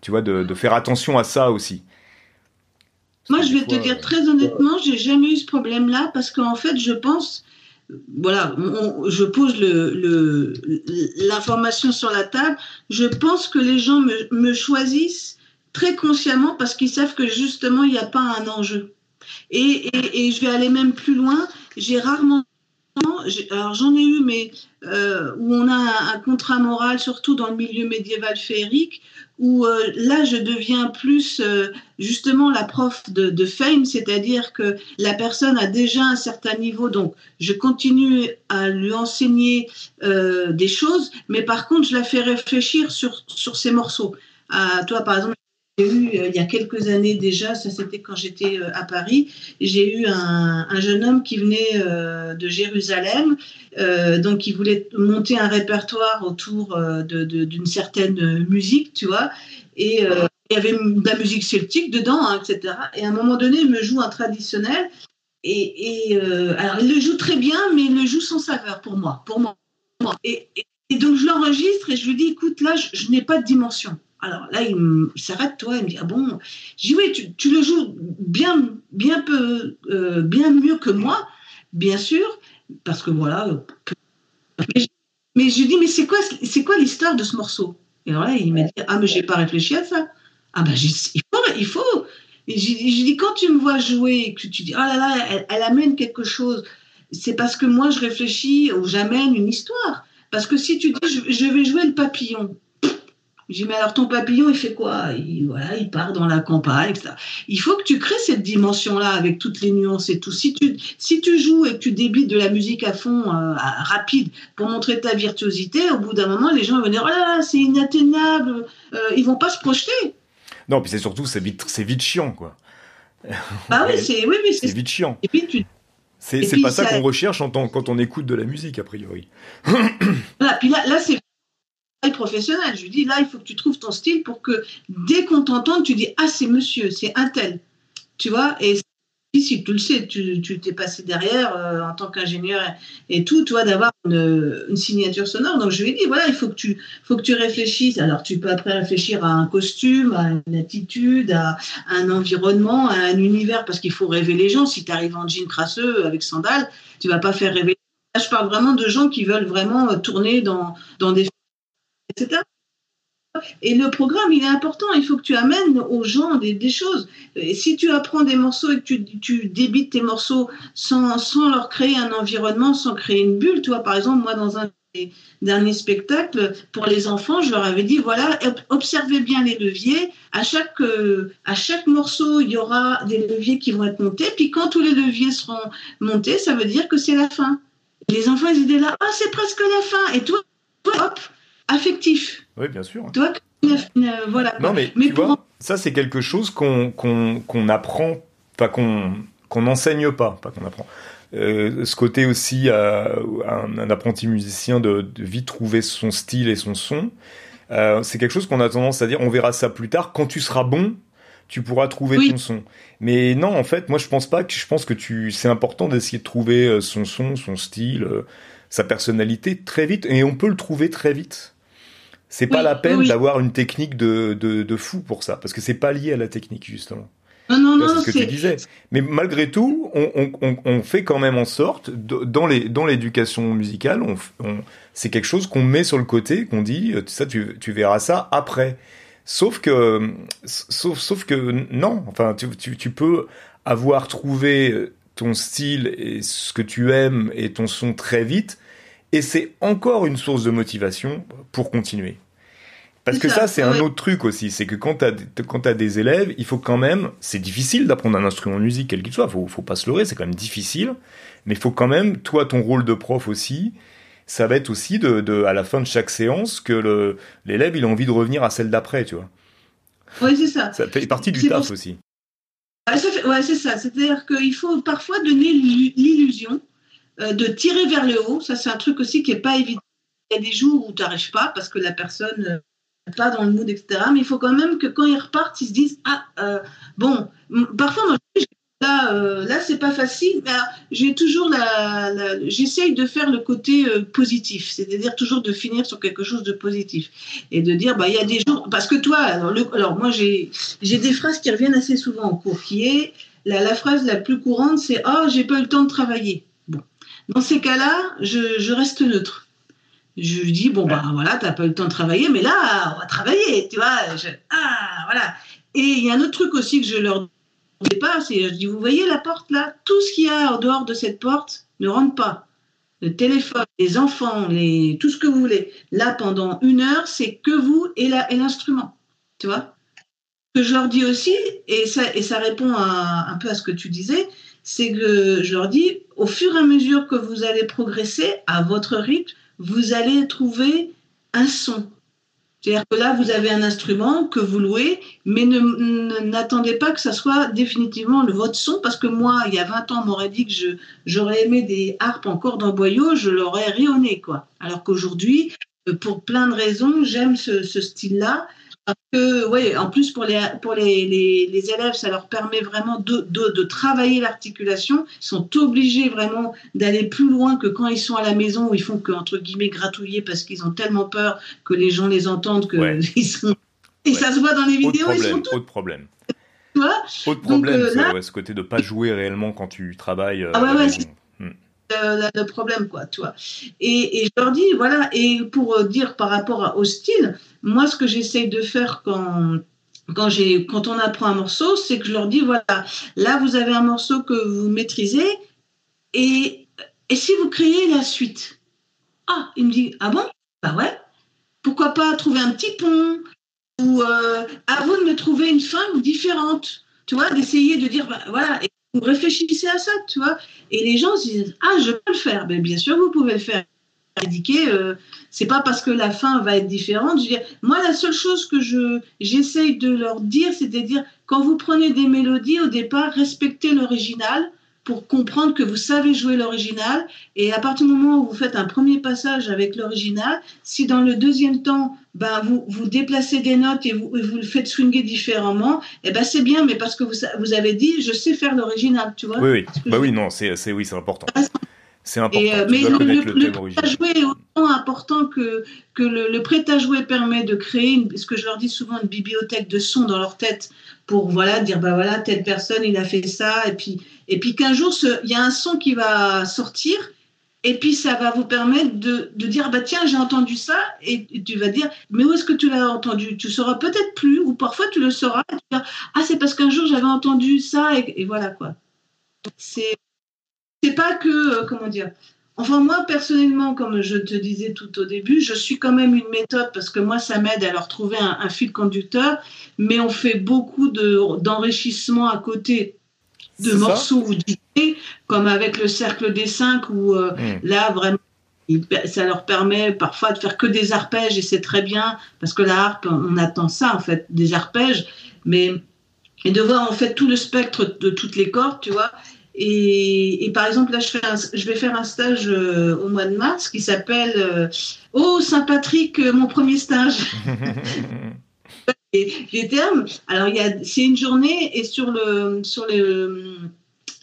tu vois, de, faire attention à ça aussi. Moi, je vais te dire très honnêtement, j'ai jamais eu ce problème-là parce qu'en fait, je pense, voilà, je pose l'information le, sur la table. Je pense que les gens me, me choisissent très consciemment parce qu'ils savent que justement, il n'y a pas un enjeu. Et, je vais aller même plus loin. J'ai rarement, alors j'en ai eu, mais euh, où on a un, contrat moral, surtout dans le milieu médiéval féerique, où euh, là je deviens plus euh, justement la prof de, de fame, c'est-à-dire que la personne a déjà un certain niveau, donc je continue à lui enseigner des choses, mais par contre je la fais réfléchir sur, sur ces morceaux. Toi, par exemple, j'ai eu, euh, il y a quelques années déjà, ça c'était quand j'étais euh, à Paris, j'ai eu un, un, jeune homme qui venait euh, de Jérusalem, donc il voulait monter un répertoire autour d'une certaine musique, tu vois, et il y avait de la musique celtique dedans, hein, etc. Et à un moment donné, il me joue un traditionnel, et, alors il le joue très bien, mais il le joue sans saveur pour moi, pour moi. Et, donc je l'enregistre et je lui dis, écoute, là, je n'ai pas de dimension. Alors là, il, s'arrête, toi, il me dit, ah bon? Je dis, oui, tu, le joues bien, bien, peu, euh, bien mieux que moi, bien sûr, parce que voilà. Mais, je lui dis, mais c'est quoi, c'est quoi l'histoire de ce morceau? Et alors là, il m'a dit, ah, mais j'ai pas réfléchi à ça. Ah ben, il faut, il faut. Et je, dis, quand tu me vois jouer, que tu dis, oh là là, elle, amène quelque chose, c'est parce que moi, je réfléchis ou j'amène une histoire. Parce que si tu dis, je vais jouer le papillon, je dis, mais alors ton papillon, il fait quoi? Il, voilà, il part dans la campagne, etc. Il faut que tu crées cette dimension-là avec toutes les nuances et tout. Si tu, si tu joues et que tu débites de la musique à fond, euh, rapide, pour montrer ta virtuosité, au bout d'un moment, les gens vont dire, oh là là, c'est inatteignable, euh, ils vont pas se projeter. Non, puis c'est surtout, c'est vite, c'est vite chiant, quoi. Bah oui, c'est oui, vite chiant. Et puis tu, c'est pas ça, qu'on recherche en quand on écoute de la musique, a priori. Voilà, puis là, là c'est professionnel. Je lui dis, là, il faut que tu trouves ton style pour que dès qu'on t'entende, tu dis, ah, c'est monsieur, c'est un tel. Tu vois Et si tu le sais, tu t'es passé derrière euh, en tant qu'ingénieur et, tout, toi, d'avoir une, signature sonore. Donc je lui ai dit, voilà, il faut que tu, faut que tu réfléchisses. Alors tu peux après réfléchir à un costume, à une attitude, à, un environnement, à un univers, parce qu'il faut rêver les gens. Si tu arrives en jean crasseux avec sandales, tu vas pas faire rêver. je parle vraiment de gens qui veulent vraiment tourner dans, dans des etc. Et le programme, il est important. Il faut que tu amènes aux gens des, choses. Si tu apprends des morceaux et que tu, débites tes morceaux sans, sans, leur créer un environnement, sans créer une bulle, tu vois, par exemple, moi, dans un des derniers spectacles, pour les enfants, je leur avais dit, voilà, observez bien les leviers. À chaque, euh, à chaque morceau, il y aura des leviers qui vont être montés. Puis quand tous les leviers seront montés, ça veut dire que c'est la fin. Les enfants, ils étaient là, ah, c'est presque la fin. Et toi, hop, affectif. Oui, bien sûr. Toi, voilà. Non, mais, tu vois, ça, c'est quelque chose qu'on qu'on apprend, pas qu'on qu'on n'enseigne pas, pas qu'on apprend. Euh, ce côté aussi, euh, un, apprenti musicien de, vite trouver son style et son son, euh, c'est quelque chose qu'on a tendance à dire, on verra ça plus tard, quand tu seras bon, tu pourras trouver ton son. Mais non, en fait, moi je pense pas que je pense que tu c'est important d'essayer de trouver son son, son style, sa personnalité très vite et on peut le trouver très vite. C'est pas la peine d'avoir une technique de, de, fou pour ça, parce que c'est pas lié à la technique, justement. Non, non, non, c'est ce que tu disais. Mais malgré tout, on, on, on, fait quand même en sorte, dans les dans l'éducation musicale, on, c'est quelque chose qu'on met sur le côté, qu'on dit, euh, ça, tu, tu verras ça après. Sauf que, sauf, sauf que non. Enfin, tu, tu, tu peux avoir trouvé ton style et ce que tu aimes et ton son très vite, et c'est encore une source de motivation pour continuer. Parce que ça, c'est un autre truc aussi, c'est que quand tu as, des élèves, il faut quand même, c'est difficile d'apprendre un instrument de musique, quel qu'il soit, faut, faut pas se leurrer, c'est quand même difficile, mais il faut quand même, toi, ton rôle de prof aussi, ça va être aussi de, à la fin de chaque séance que l'élève, il a envie de revenir à celle d'après, tu vois. Oui, c'est ça. Ça fait partie du taf aussi. Ouais, c'est ça. C'est-à-dire qu'il faut parfois donner l'illusion euh, de tirer vers le haut. Ça, c'est un truc aussi qui n'est pas évident. Il y a des jours où tu n'arrives pas parce que la personne n'est euh, pas dans le mood, etc. Mais il faut quand même que quand ils repartent, ils se disent Ah, euh, bon, parfois, moi, là, là c'est pas facile. Mais j'ai toujours la, j'essaye de faire le côté positif, c'est-à-dire toujours de finir sur quelque chose de positif et de dire bah il y a des jours parce que toi, alors, alors moi j'ai j'ai des phrases qui reviennent assez souvent en cours, qui est la, la phrase la plus courante, c'est oh j'ai pas eu le temps de travailler. Dans ces cas-là, je, reste neutre. Je dis, bon, ben voilà, t'as pas eu le temps de travailler, mais là, on va travailler, tu vois. ah, voilà. Et il y a un autre truc aussi que je leur dis pas, c'est, je dis, vous voyez la porte là? Tout ce qu'il y a en dehors de cette porte ne rentre pas. Le téléphone, les enfants, les, tout ce que vous voulez. Là, pendant une heure, c'est que vous et, l'instrument. Tu vois Ce que je leur dis aussi, et ça, et ça répond un peu à ce que tu disais, c'est que je leur dis, au fur et à mesure que vous allez progresser à votre rythme, vous allez trouver un son. C'est-à-dire que là, vous avez un instrument que vous louez, mais n'attendez pas que ça soit définitivement le votre son, parce que moi, il y a 20 ans, on m'aurait dit que j'aurais aimé des harpes en corde en boyau, je l'aurais rayonné, quoi. Alors qu'aujourd'hui, pour plein de raisons, j'aime ce style-là, parce que, oui, en plus, pour, les, pour les, les, élèves, ça leur permet vraiment de, de, de travailler l'articulation. Ils sont obligés vraiment d'aller plus loin que quand ils sont à la maison où ils font que, entre guillemets, gratouiller parce qu'ils ont tellement peur que les gens les entendent que sont. Et ça se voit dans les vidéos. Problème. Autre problème. Tu vois? Autre problème, euh, ce côté de pas jouer réellement quand tu travailles. Euh, ah ouais, le, problème, quoi, tu vois. Et, et, je leur dis, voilà, et pour dire par rapport au style, moi, ce que j'essaye de faire quand, quand, quand on apprend un morceau, c'est que je leur dis, voilà, là, vous avez un morceau que vous maîtrisez, et et si vous créez la suite Ah, il me dit, ah bon? Bah ouais. Pourquoi pas trouver un petit pont ou euh, à vous de me trouver une fin différente, tu vois, d'essayer de dire, bah, voilà, réfléchissez à ça, tu vois. Et les gens se disent, ah, je peux le faire. Ben, bien sûr, vous pouvez le faire. Indiquer, euh, c'est pas parce que la fin va être différente. Je veux dire, moi, la seule chose que je j'essaye de leur dire, c'est de dire, quand vous prenez des mélodies, au départ, respectez l'original pour comprendre que vous savez jouer l'original. Et à partir du moment où vous faites un premier passage avec l'original, si dans le deuxième temps, ben, vous, vous déplacez des notes et vous, vous le faites swinger différemment, eh ben, c'est bien, mais parce que vous, vous avez dit, je sais faire l'original, tu vois. Oui, oui. Bah oui, non, c'est, oui, c'est important. C'est important. Euh, mais le, le, le, prêt à jouer est autant important que, que le, prêt à jouer permet de créer, une, ce que je leur dis souvent, une bibliothèque de sons dans leur tête pour voilà dire bah voilà telle personne il a fait ça et puis et puis qu'un jour il y a un son qui va sortir et puis ça va vous permettre de, de dire bah tiens j'ai entendu ça et, tu vas dire mais où est-ce que tu l'as entendu? Tu sauras peut-être plus ou parfois tu le sauras et tu vas ah c'est parce qu'un jour j'avais entendu ça et, voilà quoi. C'est c'est pas que, euh, comment dire, Enfin, moi, personnellement, comme je te disais tout au début, je suis quand même une méthode parce que moi, ça m'aide à leur trouver un, fil conducteur, mais on fait beaucoup d'enrichissement à côté de morceaux ou d'idées, comme avec le cercle des cinq, où euh, hmm. là, vraiment, ça leur permet parfois de faire que des arpèges et c'est très bien parce que la harpe, on attend ça, en fait, des arpèges, mais et de voir en fait tout le spectre de toutes les cordes, tu vois. Et, par exemple, là, je, fais je, vais faire un stage euh, au mois de mars qui s'appelle euh, Oh Saint-Patrick, mon premier stage. les termes, alors c'est une journée et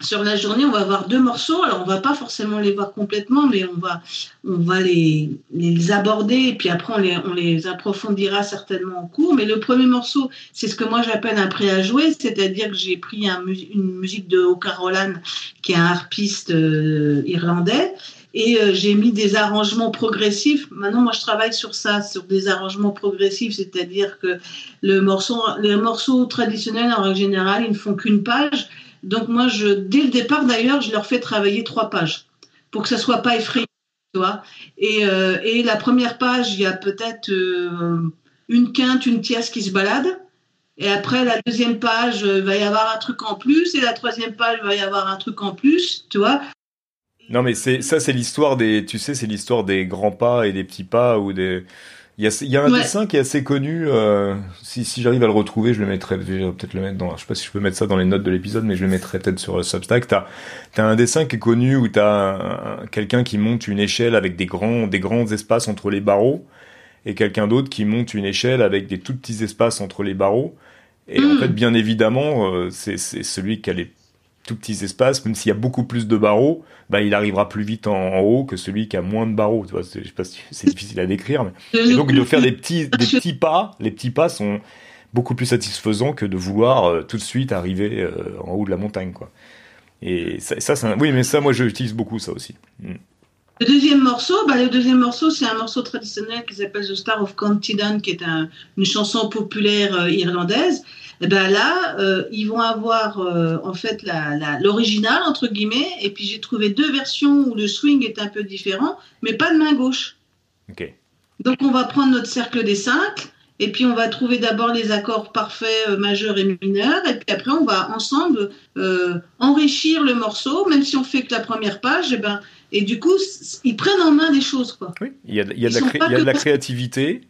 sur la journée, on va avoir deux morceaux. Alors, on va pas forcément les voir complètement, mais on va, les, aborder et puis après, on les, on les approfondira certainement en cours. Mais le premier morceau, c'est ce que moi j'appelle un prêt à jouer, c'est-à-dire que j'ai pris une musique de O'Carolan, qui est un harpiste euh, irlandais, et euh, j'ai mis des arrangements progressifs. Maintenant, moi, je travaille sur ça, sur des arrangements progressifs, c'est-à-dire que le morceau, les morceaux traditionnels, en règle générale, ils ne font qu'une page. Donc moi, je, dès le départ d'ailleurs, je leur fais travailler trois pages pour que ça soit pas effrayant, tu vois. Et, euh, et la première page, il y a peut-être euh, une quinte, une tierce qui se balade. Et après, la deuxième page, il va y avoir un truc en plus. Et la troisième page, il va y avoir un truc en plus, tu vois. Non, mais c'est ça, c'est l'histoire des, tu sais, c'est l'histoire des grands pas et des petits pas ou des il y a, y a un dessin qui est assez connu. Euh, si, si j'arrive à le retrouver, je le mettrai. Je vais peut-être le mettre dans. Je sais pas si je peux mettre ça dans les notes de l'épisode, mais je le mettrai peut-être sur le Substack. T'as as un dessin qui est connu où t'as quelqu'un qui monte une échelle avec des grands des grands espaces entre les barreaux et quelqu'un d'autre qui monte une échelle avec des tout petits espaces entre les barreaux. Et en hmm. fait, bien évidemment, euh, c'est celui qui a les tout petits espaces, même s'il y a beaucoup plus de barreaux, bah, il arrivera plus vite en, haut que celui qui a moins de barreaux. Tu vois, je sais pas si c'est difficile à décrire, mais et donc de faire des petits, des petits pas, les petits pas sont beaucoup plus satisfaisants que de vouloir euh, tout de suite arriver euh, en haut de la montagne, quoi. Et ça, ça oui, mais ça, moi, j'utilise beaucoup ça aussi. Mm. Le deuxième morceau, bah, le deuxième morceau, c'est un morceau traditionnel qui s'appelle The Star of Down, qui est une chanson populaire euh, irlandaise. Et ben là, euh, ils vont avoir euh, en fait l'original entre guillemets, et puis j'ai trouvé deux versions où le swing est un peu différent, mais pas de main gauche. Donc on va prendre notre cercle des cinq, et puis on va trouver d'abord les accords parfaits majeurs et mineurs, et puis après on va ensemble enrichir le morceau, même si on fait que la première page, et ben et du coup, ils prennent en main des choses. Quoi. Oui, il y a, y a, de, la, créativité.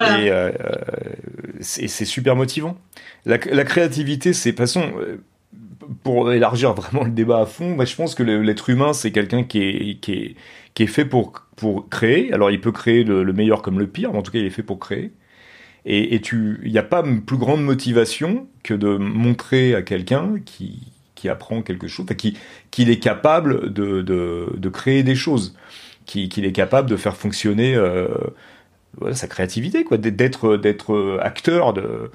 Et, euh, c'est super motivant. La, créativité, c'est façon euh, pour élargir vraiment le débat à fond. Moi, je pense que l'être humain, c'est quelqu'un qui est, qui est qui est fait pour pour créer. Alors, il peut créer le, meilleur comme le pire, mais en tout cas, il est fait pour créer. Et, il n'y a pas plus grande motivation que de montrer à quelqu'un qui qui apprend quelque chose, qui qu'il est capable de, de, de, créer des choses, qu'il est capable de faire fonctionner euh, voilà, sa créativité, quoi, d'être d'être acteur de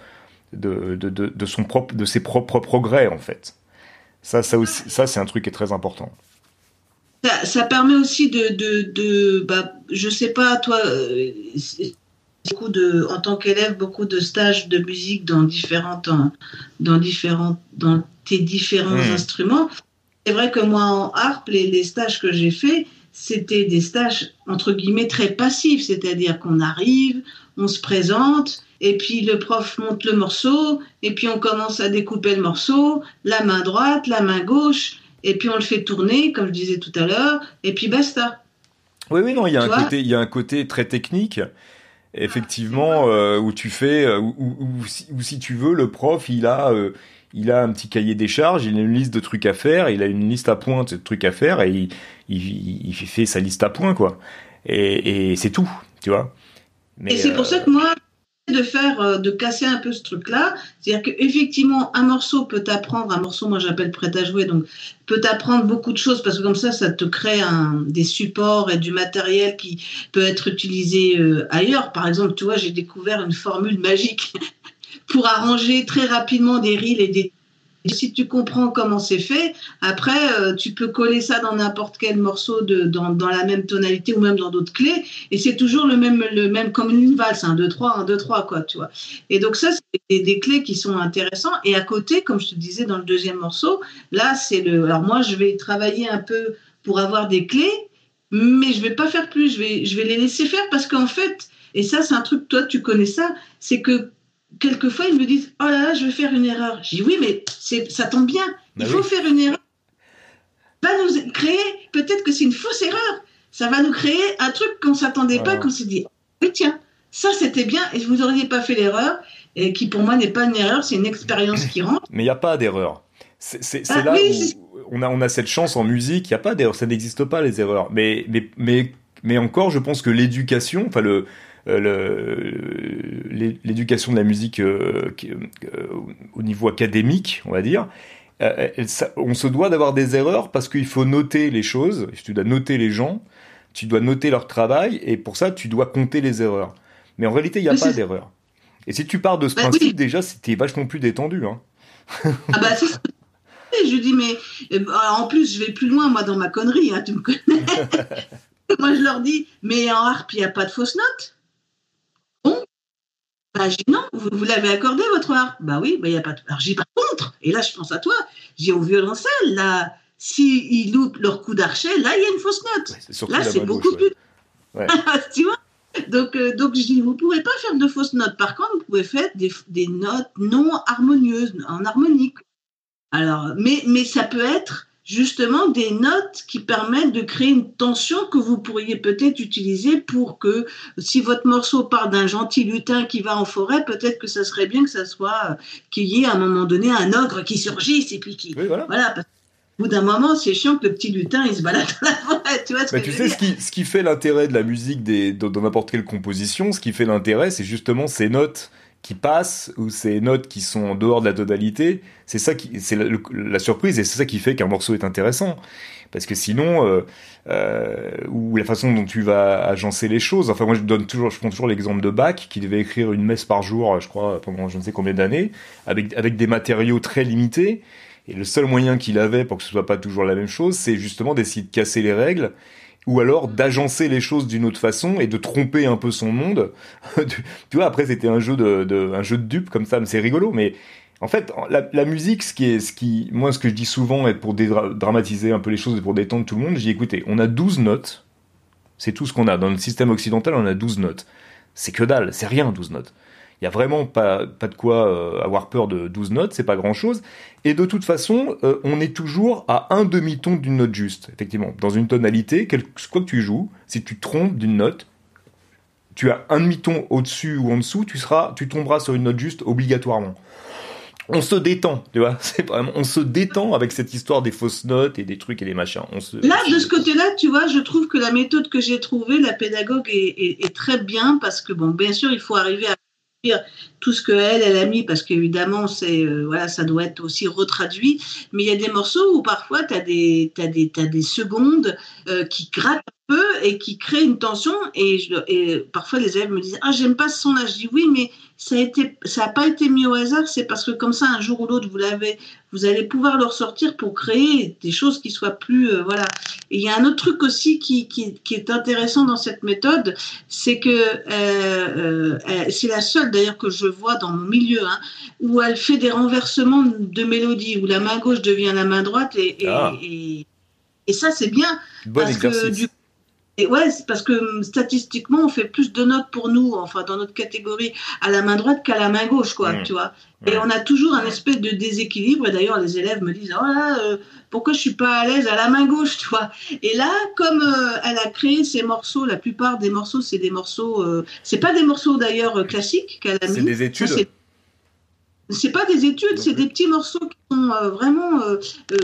de, de, de, son propre de ses propres progrès en fait. Ça, ça aussi, ça c'est un truc qui est très important. Ça, ça permet aussi de, de, de bah, je sais pas, toi, euh, beaucoup de, en tant qu'élève, beaucoup de stages de musique dans différentes, dans différentes, dans tes différents hmm. instruments. c'est vrai que moi, en harpe, les, stages que j'ai faits, c'était des stages, entre guillemets, très passifs. C'est-à-dire qu'on arrive, on se présente, et puis le prof monte le morceau, et puis on commence à découper le morceau, la main droite, la main gauche, et puis on le fait tourner, comme je disais tout à l'heure, et puis basta. Oui, oui, non, il y a, un côté, il y a un côté très technique, effectivement, euh, où tu fais, euh, ou si, tu veux, le prof, il a, euh, il a un petit cahier des charges, il a une liste de trucs à faire, il a une liste à points de trucs à faire, et il, il, il fait sa liste à points, quoi. Et, et c'est tout, tu vois. Mais, et c'est pour ça que moi, de faire, euh, de casser un peu ce truc-là. C'est-à-dire qu'effectivement, un morceau peut t'apprendre, un morceau, moi j'appelle prêt à jouer, donc peut t'apprendre beaucoup de choses parce que comme ça, ça te crée un, des supports et du matériel qui peut être utilisé euh, ailleurs. Par exemple, tu vois, j'ai découvert une formule magique pour arranger très rapidement des reels et des si tu comprends comment c'est fait, après, euh, tu peux coller ça dans n'importe quel morceau de, dans, dans, la même tonalité ou même dans d'autres clés. Et c'est toujours le même, le même comme une valse, un 2, 3, un 2, 3, quoi, tu vois. Et donc, ça, c'est des, clés qui sont intéressantes. Et à côté, comme je te disais dans le deuxième morceau, là, c'est le. Alors, moi, je vais travailler un peu pour avoir des clés, mais je vais pas faire plus. Je vais, je vais les laisser faire parce qu'en fait, et ça, c'est un truc, toi, tu connais ça, c'est que quelquefois, ils me disent Oh là là, je vais faire une erreur. Je dis Oui, mais ça tombe bien. Il bah faut faire une erreur. Va nous créer, peut-être que c'est une fausse erreur. Ça va nous créer un truc qu'on ne s'attendait pas, qu'on s'est dit Oui, tiens, ça c'était bien et vous n'auriez pas fait l'erreur. Et qui pour moi n'est pas une erreur, c'est une expérience qui rentre. Mais il n'y a pas d'erreur. C'est ah là où on a, on a cette chance en musique, il n'y a pas d'erreur, ça n'existe pas les erreurs. Mais, mais, mais, mais encore, je pense que l'éducation, enfin le, l'éducation de la musique euh, euh, au niveau académique, on va dire, on se doit d'avoir des erreurs parce qu'il faut noter les choses, tu dois noter les gens, tu dois noter leur travail, et pour ça, tu dois compter les erreurs. Mais en réalité, il n'y a pas d'erreur. Et si tu pars de ce bah principe, déjà, c'était vachement plus détendu. Hein. ah bah c'est je dis, mais en plus, je vais plus loin, moi, dans ma connerie, hein, tu me connais. moi, je leur dis, mais en harpe, il n'y a pas de fausses notes. Bah, non, vous, l'avez accordé votre harpe Bah oui, bah, il y a pas de. Alors j'ai pas contre. Et là, je pense à toi. J'ai au violoncelle, là, s'ils ils loupent leur coup d'archet, là, il y a une fausse note. là, c'est beaucoup plus. tu vois? Donc, euh, donc, je dis, vous pouvez pas faire de fausses notes. Par contre, vous pouvez faire des, des notes non harmonieuses, en harmonique. Alors, mais, mais ça peut être justement des notes qui permettent de créer une tension que vous pourriez peut-être utiliser pour que si votre morceau part d'un gentil lutin qui va en forêt, peut-être que ça serait bien que ça soit euh, qu'il y ait à un moment donné un ogre qui surgisse et puis qui voilà. au bout d'un moment, c'est chiant que le petit lutin il se balade dans la forêt. Tu, vois ce, bah, tu sais ce qui, ce qui fait l'intérêt de la musique des, dans n'importe quelle composition, ce qui fait l'intérêt, c'est justement ces notes qui passent ou ces notes qui sont en dehors de la tonalité, c'est ça qui, c'est la, surprise et c'est ça qui fait qu'un morceau est intéressant. Parce que sinon, euh, euh, ou la façon dont tu vas agencer les choses. Enfin, moi, je donne toujours, je prends toujours l'exemple de Bach qui devait écrire une messe par jour, je crois, pendant je ne sais combien d'années, avec avec des matériaux très limités. Et le seul moyen qu'il avait pour que ce soit pas toujours la même chose, c'est justement d'essayer de casser les règles ou alors d'agencer les choses d'une autre façon et de tromper un peu son monde. tu vois, après c'était un jeu de, un jeu de dupe comme ça, mais c'est rigolo. Mais en fait, la, musique, ce qui est, ce qui, moi, ce que je dis souvent, est pour dramatiser un peu les choses et pour détendre tout le monde, je dis écoutez, on a 12 notes, c'est tout ce qu'on a dans le système occidental, on a 12 notes. C'est que dalle, c'est rien 12 notes. Il y a vraiment pas, pas de quoi euh, avoir peur de 12 notes, c'est pas grand chose. Et de toute façon, euh, on est toujours à un demi-ton d'une note juste. Effectivement, dans une tonalité, quel, quoi que tu joues, si tu trompes d'une note, tu as un demi-ton au-dessus ou en dessous, tu seras, tu tomberas sur une note juste obligatoirement. On se détend, tu vois. C'est vraiment, on se détend avec cette histoire des fausses notes et des trucs et des machins. On se, Là, de ce côté-là, tu vois, je trouve que la méthode que j'ai trouvée, la pédagogue est, est, très bien parce que bon, bien sûr, il faut arriver à tout ce qu'elle, elle a mis, parce qu'évidemment, c'est euh, voilà, ça doit être aussi retraduit. Mais il y a des morceaux où parfois, tu as des, as des, as des secondes euh, qui grattent peu et qui crée une tension. Et, et parfois, les élèves me disent Ah, j'aime pas ce son-là. Je dis Oui, mais ça n'a ça pas été mis au hasard. C'est parce que, comme ça, un jour ou l'autre, vous l'avez, vous allez pouvoir le ressortir pour créer des choses qui soient plus. Euh, voilà. Et il y a un autre truc aussi qui, qui, qui est intéressant dans cette méthode c'est que euh, euh, c'est la seule d'ailleurs que je vois dans mon milieu, hein, où elle fait des renversements de mélodie, où la main gauche devient la main droite et, et, ah. et, et ça c'est bien. Bon parce exercice. Que, du, et ouais, c'est parce que hum, statistiquement, on fait plus de notes pour nous, enfin dans notre catégorie, à la main droite qu'à la main gauche, quoi, mmh. tu vois. Et on a toujours un espèce de déséquilibre. Et d'ailleurs, les élèves me disent, oh là, euh, pourquoi je suis pas à l'aise à la main gauche, tu vois? Et là, comme euh, elle a créé ces morceaux, la plupart des morceaux, c'est des morceaux, euh, c'est pas des morceaux d'ailleurs classiques qu'elle a mis. C'est des études. C'est pas des études, c'est des petits morceaux qui sont vraiment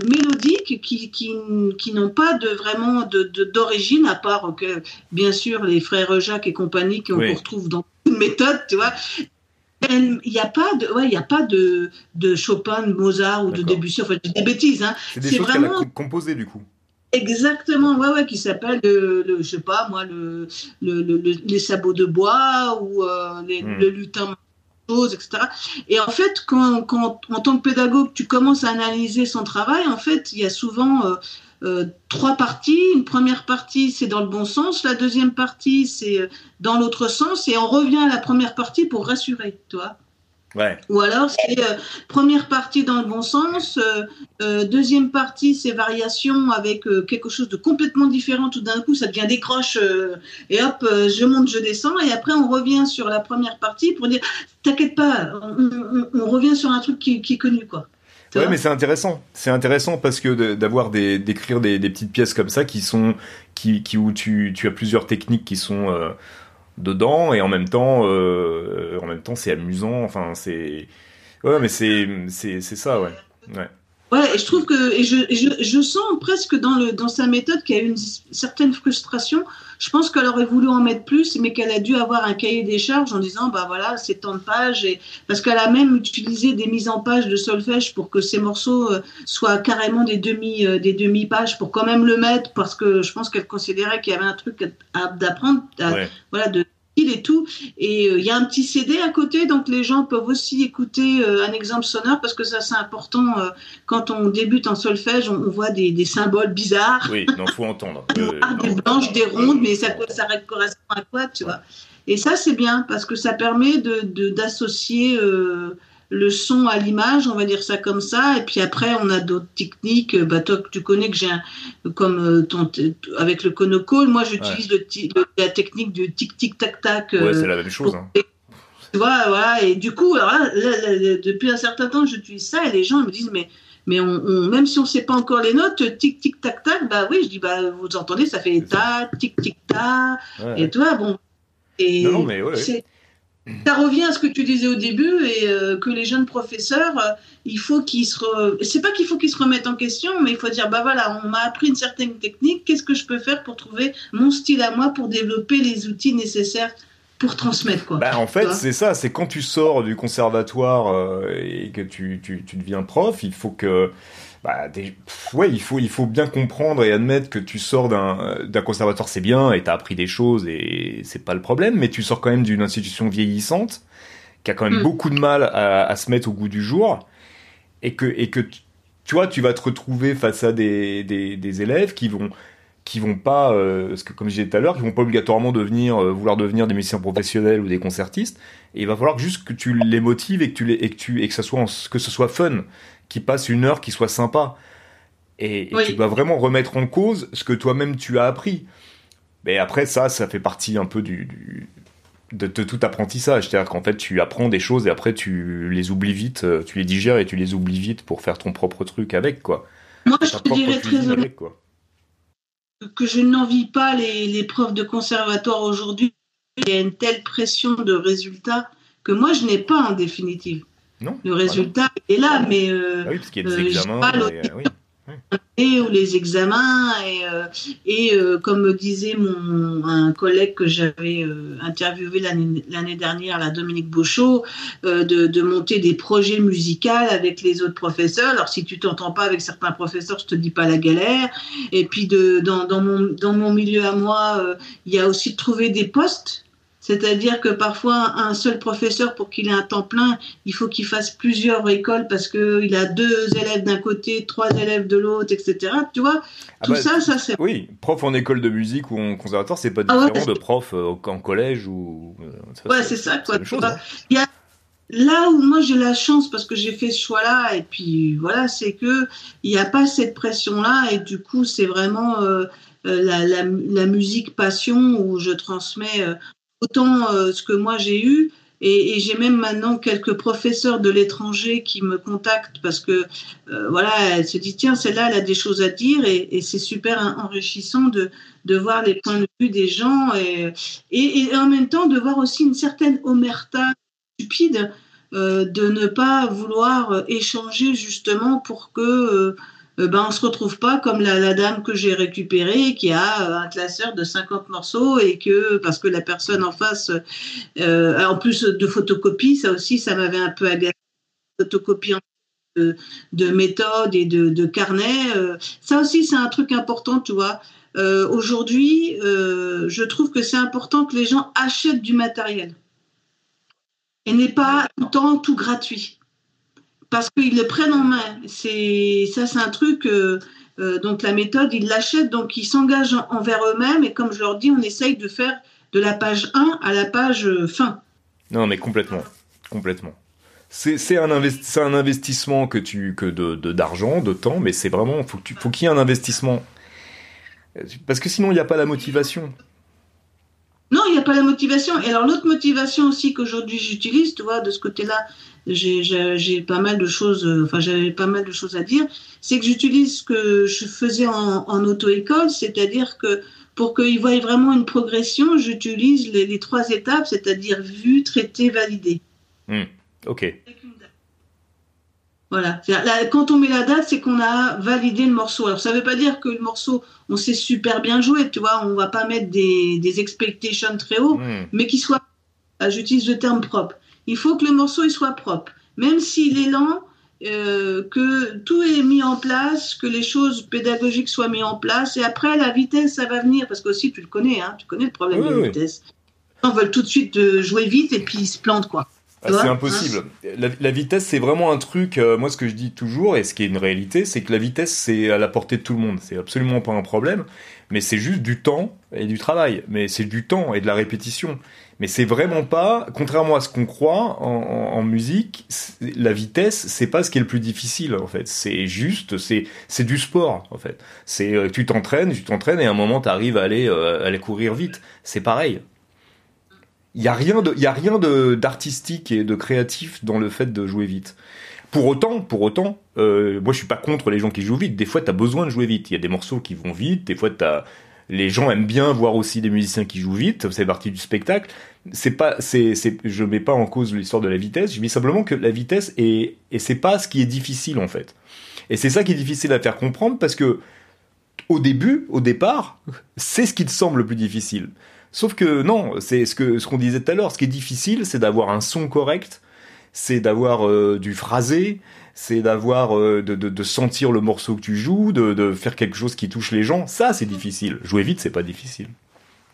mélodiques, qui, qui, qui n'ont pas de vraiment d'origine, de, à part que, bien sûr, les frères Jacques et compagnie qu'on oui. retrouve dans une méthode, tu vois. Il n'y a pas de, ouais, y a pas de, de Chopin, de Mozart ou de Debussy. Enfin, des bêtises. Hein. C'est des choses vraiment... qu'elle a composées du coup. Exactement, ouais, ouais, qui s'appelle le, le, je sais pas moi, le, le, le les sabots de bois ou euh, les, hmm. le lutin etc. Et en fait, quand, quand, en tant que pédagogue, tu commences à analyser son travail, en fait, il y a souvent euh, euh, trois parties. Une première partie, c'est dans le bon sens. La deuxième partie, c'est euh, dans l'autre sens. Et on revient à la première partie pour rassurer, toi. Ouais. Ou alors, c'est euh, première partie dans le bon sens, euh, euh, deuxième partie, c'est variation avec quelque chose de complètement différent. Tout d'un coup, ça devient décroche et hop, je monte, je descends. Et après, on revient sur la première partie pour dire, t'inquiète pas, on, on, on, revient sur un truc qui, qui est connu, quoi. Ouais, mais c'est intéressant. C'est intéressant parce que d'avoir des d'écrire des, des, petites pièces comme ça qui sont qui, qui où tu, tu as plusieurs techniques qui sont dedans et en même temps euh, en même temps c'est amusant. Enfin c'est ouais, mais c'est c'est ça ouais ouais. Ouais, et je trouve que et je, je, je sens presque dans le dans sa méthode qu'il y a une certaine frustration je pense qu'elle aurait voulu en mettre plus, mais qu'elle a dû avoir un cahier des charges en disant, bah voilà, c'est tant de pages, et parce qu'elle a même utilisé des mises en page de solfège pour que ces morceaux euh, soient carrément des demi euh, des demi pages pour quand même le mettre, parce que je pense qu'elle considérait qu'il y avait un truc à, d'apprendre, ouais. voilà, de et tout. Et il euh, y a un petit CD à côté, donc les gens peuvent aussi écouter euh, un exemple sonore parce que ça c'est important. Euh, quand on débute en solfège, on, voit des, des, symboles bizarres. Oui, il faut entendre. des blanches, des rondes, mais ça, ça correspond à quoi, tu vois. Et ça c'est bien parce que ça permet de d'associer le son à l'image, on va dire ça comme ça. Et puis après, on a d'autres techniques. Bah, toi, tu connais que j'ai comme euh, ton, avec le conocall, moi j'utilise ouais. la technique du tic tic tac tac. Ouais, c'est la même chose. Hein. Tu vois, voilà. Et du coup, alors là, là, là, depuis un certain temps, j'utilise ça et les gens me disent, mais mais on, on, même si on ne sait pas encore les notes, tic tic tac tac, bah oui, je dis bah vous entendez, ça fait ta tic tic ta, ouais. et toi bon. Et non, non mais ouais, ça revient à ce que tu disais au début et euh, que les jeunes professeurs, euh, il faut qu'ils se, c'est pas qu'il faut qu'ils se remettent en question, mais il faut dire bah voilà, on m'a appris une certaine technique, qu'est-ce que je peux faire pour trouver mon style à moi pour développer les outils nécessaires pour transmettre quoi. Bah, en fait, c'est ça, c'est quand tu sors du conservatoire euh, et que tu, tu, tu, deviens prof, il faut que bah, des... ouais, il faut, il faut bien comprendre et admettre que tu sors d'un conservatoire, c'est bien, et t'as appris des choses, et c'est pas le problème, mais tu sors quand même d'une institution vieillissante, qui a quand même mmh. beaucoup de mal à, à, se mettre au goût du jour, et que, et que tu vois, tu vas te retrouver face à des, des, des élèves qui vont, qui vont pas, euh, parce que comme je disais tout à l'heure, qui vont pas obligatoirement devenir, euh, vouloir devenir des musiciens professionnels ou des concertistes, et il va falloir juste que tu les motives et que tu les, et que tu, et que ça soit, en, que ce soit fun qui passe une heure qui soit sympa. Et, et oui. tu dois vraiment remettre en cause ce que toi-même tu as appris. Mais après, ça, ça fait partie un peu du, du de, de, tout apprentissage. C'est-à-dire qu'en fait, tu apprends des choses et après, tu les oublies vite, euh, tu les digères et tu les oublies vite pour faire ton propre truc avec, quoi. Moi, je te dirais très honnête que je n'envie pas les, les profs de conservatoire aujourd'hui. Il y a une telle pression de résultats que moi, je n'ai pas en définitive. Non, le résultat est là, mais euh, ah oui, parce qu'il y a des examens. Euh, et, euh, oui. Ou les examens et, euh, et euh, comme me disait mon un collègue que j'avais euh, interviewé l'année dernière, la Dominique Beauchot, de, de, monter des projets musicaux avec les autres professeurs. Alors si tu t'entends pas avec certains professeurs, je te dis pas la galère. Et puis de dans, dans mon dans mon milieu à moi, il y a aussi de trouver des postes c'est-à-dire que parfois, un seul professeur, pour qu'il ait un temps plein, il faut qu'il fasse plusieurs écoles parce qu'il a deux élèves d'un côté, trois élèves de l'autre, etc. Tu vois ah Tout bah, ça, ça c'est. Oui, prof en école de musique ou en conservatoire, c'est pas ah différent de prof euh, en collège ou. Euh, ouais, c'est ça, quoi. Hein. Il y a Là où moi j'ai la chance parce que j'ai fait ce choix-là et puis voilà, c'est que il n'y a pas cette pression-là et du coup c'est vraiment euh, la, la, la, musique passion où je transmets autant euh, ce que moi j'ai eu. Et, j'ai même maintenant quelques professeurs de l'étranger qui me contactent parce que euh, voilà, elle se dit tiens, celle-là, elle a des choses à dire et, c'est super enrichissant de, de voir les points de vue des gens et, et, en même temps de voir aussi une certaine omerta stupide euh, de ne pas vouloir échanger justement pour que euh, ben, on se retrouve pas comme la, dame que j'ai récupérée qui a euh, un classeur de 50 morceaux et que parce que la personne en face, euh, en plus de photocopie, ça aussi, ça m'avait un peu agacé, photocopie de, de méthode et de, de carnet. ça aussi, c'est un truc important, tu vois. Aujourd'hui, je trouve que c'est important que les gens achètent du matériel et n'est pas tout le temps tout gratuit parce qu'ils le prennent en main. C'est ça, c'est un truc. Euh, euh, donc la méthode, ils l'achètent, donc ils s'engagent envers eux-mêmes. Et comme je leur dis, on essaye de faire de la page 1 à la page euh, fin. Non, mais complètement, complètement. C'est un, un, investissement que tu que de d'argent, de, temps, mais c'est vraiment faut faut qu'il y ait un investissement parce que sinon il n'y a pas la motivation. Non, il n'y a pas la motivation. Et alors l'autre motivation aussi qu'aujourd'hui j'utilise, tu vois, de ce côté-là, j'ai pas mal de choses, euh, enfin j'avais pas mal de choses à dire, c'est que j'utilise ce que je faisais en, auto-école, c'est-à-dire que pour qu'ils voient vraiment une progression, j'utilise les, trois étapes, c'est-à-dire vu, traité, validé. Hmm, ok. Voilà. quand on met la date, c'est qu'on a validé le morceau. Alors, ça ne veut pas dire que le morceau, on sait super bien jouer, tu vois. On va pas mettre des, des expectations très haut, hmm. mais qu'il soit. J'utilise le terme propre il faut que le morceau il soit propre. Même s'il est lent, euh, que tout est mis en place, que les choses pédagogiques soient mises en place. Et après, la vitesse, ça va venir. Parce que aussi, tu le connais, hein, tu connais le problème de la vitesse. On veut tout de suite euh, jouer vite et puis ils se plantent, quoi. Ah, c'est impossible. La, vitesse, c'est vraiment un truc. Euh, moi, ce que je dis toujours, et ce qui est une réalité, c'est que la vitesse, c'est à la portée de tout le monde. C'est absolument pas un problème, mais c'est juste du temps et du travail. Mais c'est du temps et de la répétition. Mais c'est vraiment pas, contrairement à ce qu'on croit en, musique, la vitesse, c'est pas ce qui est le plus difficile en fait. C'est juste, c'est c'est du sport en fait. C'est euh, tu t'entraînes, tu t'entraînes et à un moment tu arrives à aller euh, aller courir vite. C'est pareil. Il y a rien de, il y a rien de d'artistique et de créatif dans le fait de jouer vite. Pour autant, pour autant, euh, moi je suis pas contre les gens qui jouent vite. Des fois, tu as besoin de jouer vite. Il y a des morceaux qui vont vite. Des fois, t'as les gens aiment bien voir aussi des musiciens qui jouent vite, c'est partie du spectacle. C'est pas, c'est, c'est, je mets pas en cause l'histoire de la vitesse, je dis simplement que la vitesse est, et c'est pas ce qui est difficile en fait. Et c'est ça qui est difficile à faire comprendre parce que, au début, au départ, c'est ce qui te semble le plus difficile. Sauf que non, c'est ce que, ce qu'on disait tout à l'heure, ce qui est difficile, c'est d'avoir un son correct, c'est d'avoir euh, du phrasé, c'est d'avoir euh, de, de, sentir le morceau que tu joues, de, de faire quelque chose qui touche les gens. Ça, c'est difficile. Jouer vite, c'est pas difficile.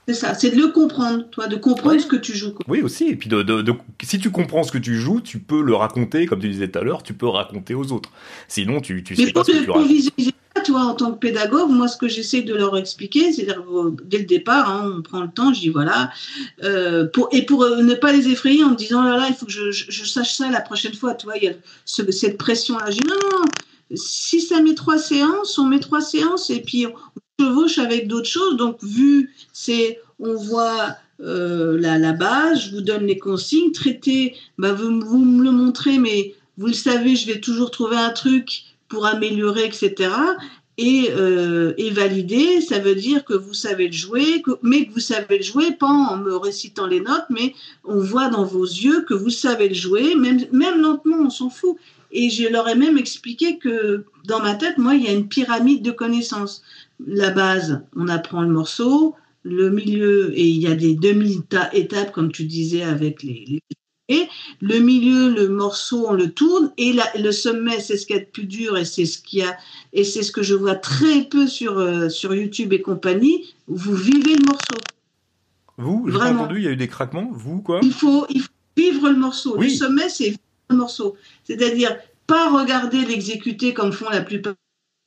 C'est ça, c'est de le comprendre, toi, de comprendre ce que tu joues. Oui, aussi. Et puis, de, de, si tu comprends ce que tu joues, tu peux le raconter, comme tu disais tout à l'heure, tu peux raconter aux autres. Sinon, tu, tu sais pas ce que tu racontes toi, en tant que pédagogue, moi, ce que j'essaie de leur expliquer, c'est euh, dès le départ, hein, on prend le temps, je dis voilà, euh, pour, et pour euh, ne pas les effrayer en me disant là, là, il faut que je, je, sache ça la prochaine fois, tu vois, il y a cette pression-là. Je dis non, non, si ça met trois séances, on met trois séances et puis on chevauche avec d'autres choses. Donc, vu, c'est, on voit euh, base, je vous donne les consignes, traiter, bah, vous, vous me le montrez, mais vous le savez, je vais toujours trouver un truc pour améliorer, etc. Et, euh, et, valider, ça veut dire que vous savez le jouer, mais que vous savez le jouer pas en me récitant les notes, mais on voit dans vos yeux que vous savez le jouer, même, même lentement, on s'en fout. Et je leur ai même expliqué que dans ma tête, moi, il y a une pyramide de connaissances. La base, on apprend le morceau, le milieu, et il y a des demi-étapes, comme tu disais, avec les, et le milieu, le morceau, on le tourne, et le sommet, c'est ce qui est le plus dur, et c'est ce qui a, et c'est ce que je vois très peu sur, euh, sur YouTube et compagnie. Vous vivez le morceau. Vous, j'ai entendu, il y a eu des craquements. Vous, quoi? Il faut, il faut vivre le morceau. Le sommet, c'est vivre le morceau. C'est-à-dire, pas regarder l'exécuter comme font la plupart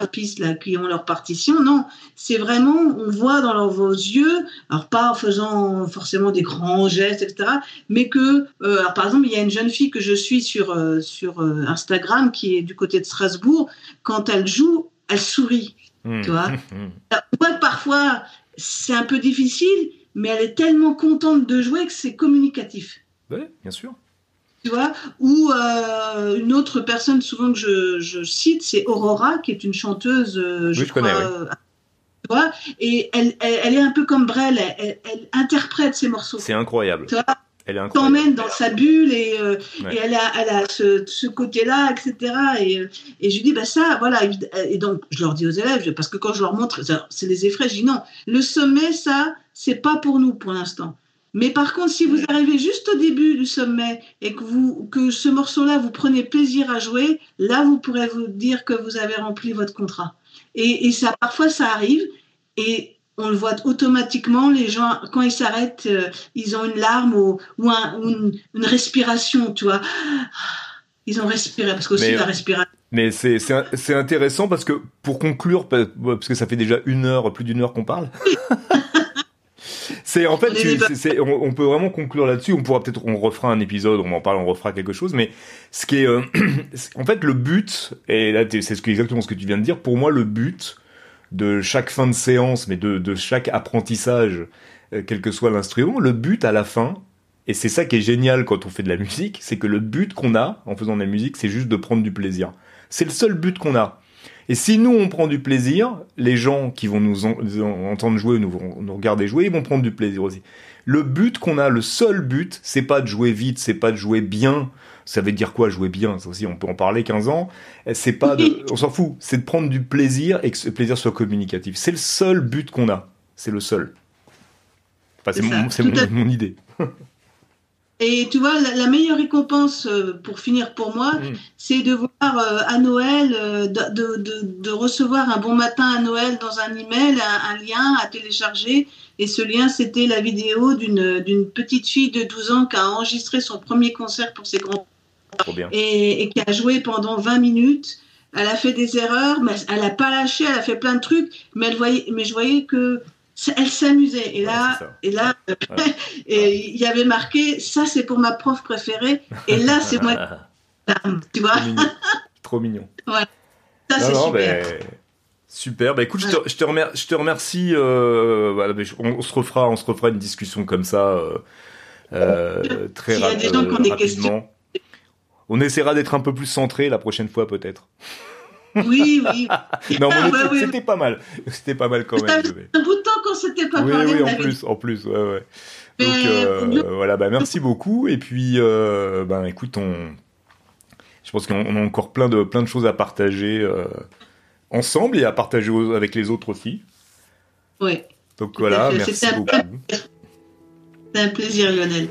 pistes là, qui ont leur partition. Non, c'est vraiment, on voit dans vos yeux, alors pas en faisant forcément des grands gestes, etc., mais que, euh, alors par exemple, il y a une jeune fille que je suis sur, euh, sur euh, Instagram qui est du côté de Strasbourg. Quand elle joue, elle sourit. Mmh. Tu vois mmh. parfois, c'est un peu difficile, mais elle est tellement contente de jouer que c'est communicatif. Oui, bien sûr tu vois, ou euh, une autre personne souvent que je, cite, c'est Aurora, qui est une chanteuse, euh, je, crois, euh, tu vois, et elle, elle, est un peu comme Brel, elle, interprète ses morceaux. C'est incroyable. Tu vois, elle t'emmène dans sa bulle et, et elle a, elle a ce, ce côté-là, etc. Et, et je lui dis, bah ça, voilà. Et donc, je leur dis aux élèves, parce que quand je leur montre, c'est les effraie, je dis non, le sommet, ça, c'est pas pour nous pour l'instant. Mais par contre, si vous arrivez juste au début du sommet et que, vous, que ce morceau-là, vous prenez plaisir à jouer, là, vous pourrez vous dire que vous avez rempli votre contrat. Et, ça, parfois, ça arrive et on le voit automatiquement. Les gens, quand ils s'arrêtent, euh, ils ont une larme ou, ou, une, respiration, tu vois. Ils ont respiré parce qu'aussi la respiration. Mais c'est intéressant parce que pour conclure, parce que ça fait déjà une heure, plus d'une heure qu'on parle. C'est en fait, on, peut vraiment conclure là-dessus. On pourra peut-être, on refera un épisode, on en parle, on refera quelque chose. Mais ce qui est, euh, en fait, le but, et là, c'est ce exactement ce que tu viens de dire. Pour moi, le but de chaque fin de séance, mais de, chaque apprentissage, euh, quel que soit l'instrument, le but à la fin, et c'est ça qui est génial quand on fait de la musique, c'est que le but qu'on a en faisant de la musique, c'est juste de prendre du plaisir. C'est le seul but qu'on a. Et si nous, on prend du plaisir, les gens qui vont nous, entendre jouer, nous, nous regarder jouer, ils vont prendre du plaisir aussi. Le but qu'on a, le seul but, c'est pas de jouer vite, c'est pas de jouer bien. Ça veut dire quoi jouer bien? Ça aussi, on peut en parler 15 ans. C'est pas de, on s'en fout. C'est de prendre du plaisir et que ce plaisir soit communicatif. C'est le seul but qu'on a. C'est le seul. Enfin, c'est mon, mon idée. Et tu vois, la, meilleure récompense euh, pour finir pour moi, mm. c'est de voir euh, à Noël, euh, de, de, de, recevoir un bon matin à Noël dans un email, un, un lien à télécharger. Et ce lien, c'était la vidéo d'une petite fille de 12 ans qui a enregistré son premier concert pour ses grands et, et, qui a joué pendant 20 minutes. Elle a fait des erreurs, mais elle n'a pas lâché, elle a fait plein de trucs, mais, elle voyait, mais je voyais que elle s'amusait. Et là, et là, et il y avait marqué ça c'est pour ma prof préférée. Et là c'est moi. tu vois. Trop mignon. Voilà. Ça c'est super. Ben, super. Bah écoute, je, te, je, te remercie. Je te remercie euh, voilà, on, se refera, on se refera une discussion comme ça euh, euh, très rapidement. On essaiera d'être un peu plus centré la prochaine fois peut-être. Oui, oui. non, mais c'était pas mal. C'était pas mal quand même. un bout de s'était pas oui, parlé. Oui, en plus, en plus, ouais, ouais. Donc euh, voilà, bah merci beaucoup. Et puis, euh, ben écoute, on, je pense qu'on a encore plein de plein de choses à partager euh, ensemble et à partager avec les autres aussi. Oui. Donc voilà, merci beaucoup. C'est un plaisir, Lionel.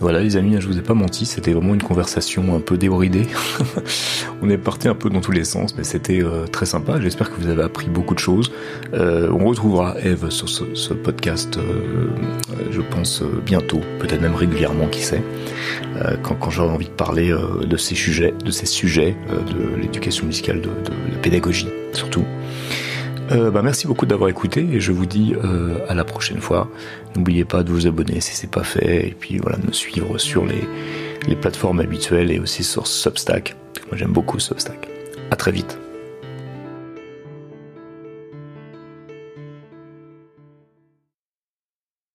Voilà les amis, je vous ai pas menti, c'était vraiment une conversation un peu débridée. on est parti un peu dans tous les sens, mais c'était euh, très sympa. J'espère que vous avez appris beaucoup de choses. Euh, on retrouvera Eve sur ce, podcast, euh, je pense bientôt, peut-être même régulièrement, qui sait, quand, j'aurai envie de parler de ces sujets, de ces sujets, de l'éducation musicale, de la pédagogie surtout. Euh, bah, merci beaucoup d'avoir écouté et je vous dis euh, à la prochaine fois. N'oubliez pas de vous abonner si c'est pas fait et puis voilà de me suivre sur les, plateformes habituelles et aussi sur Substack. Moi j'aime beaucoup Substack. À très vite.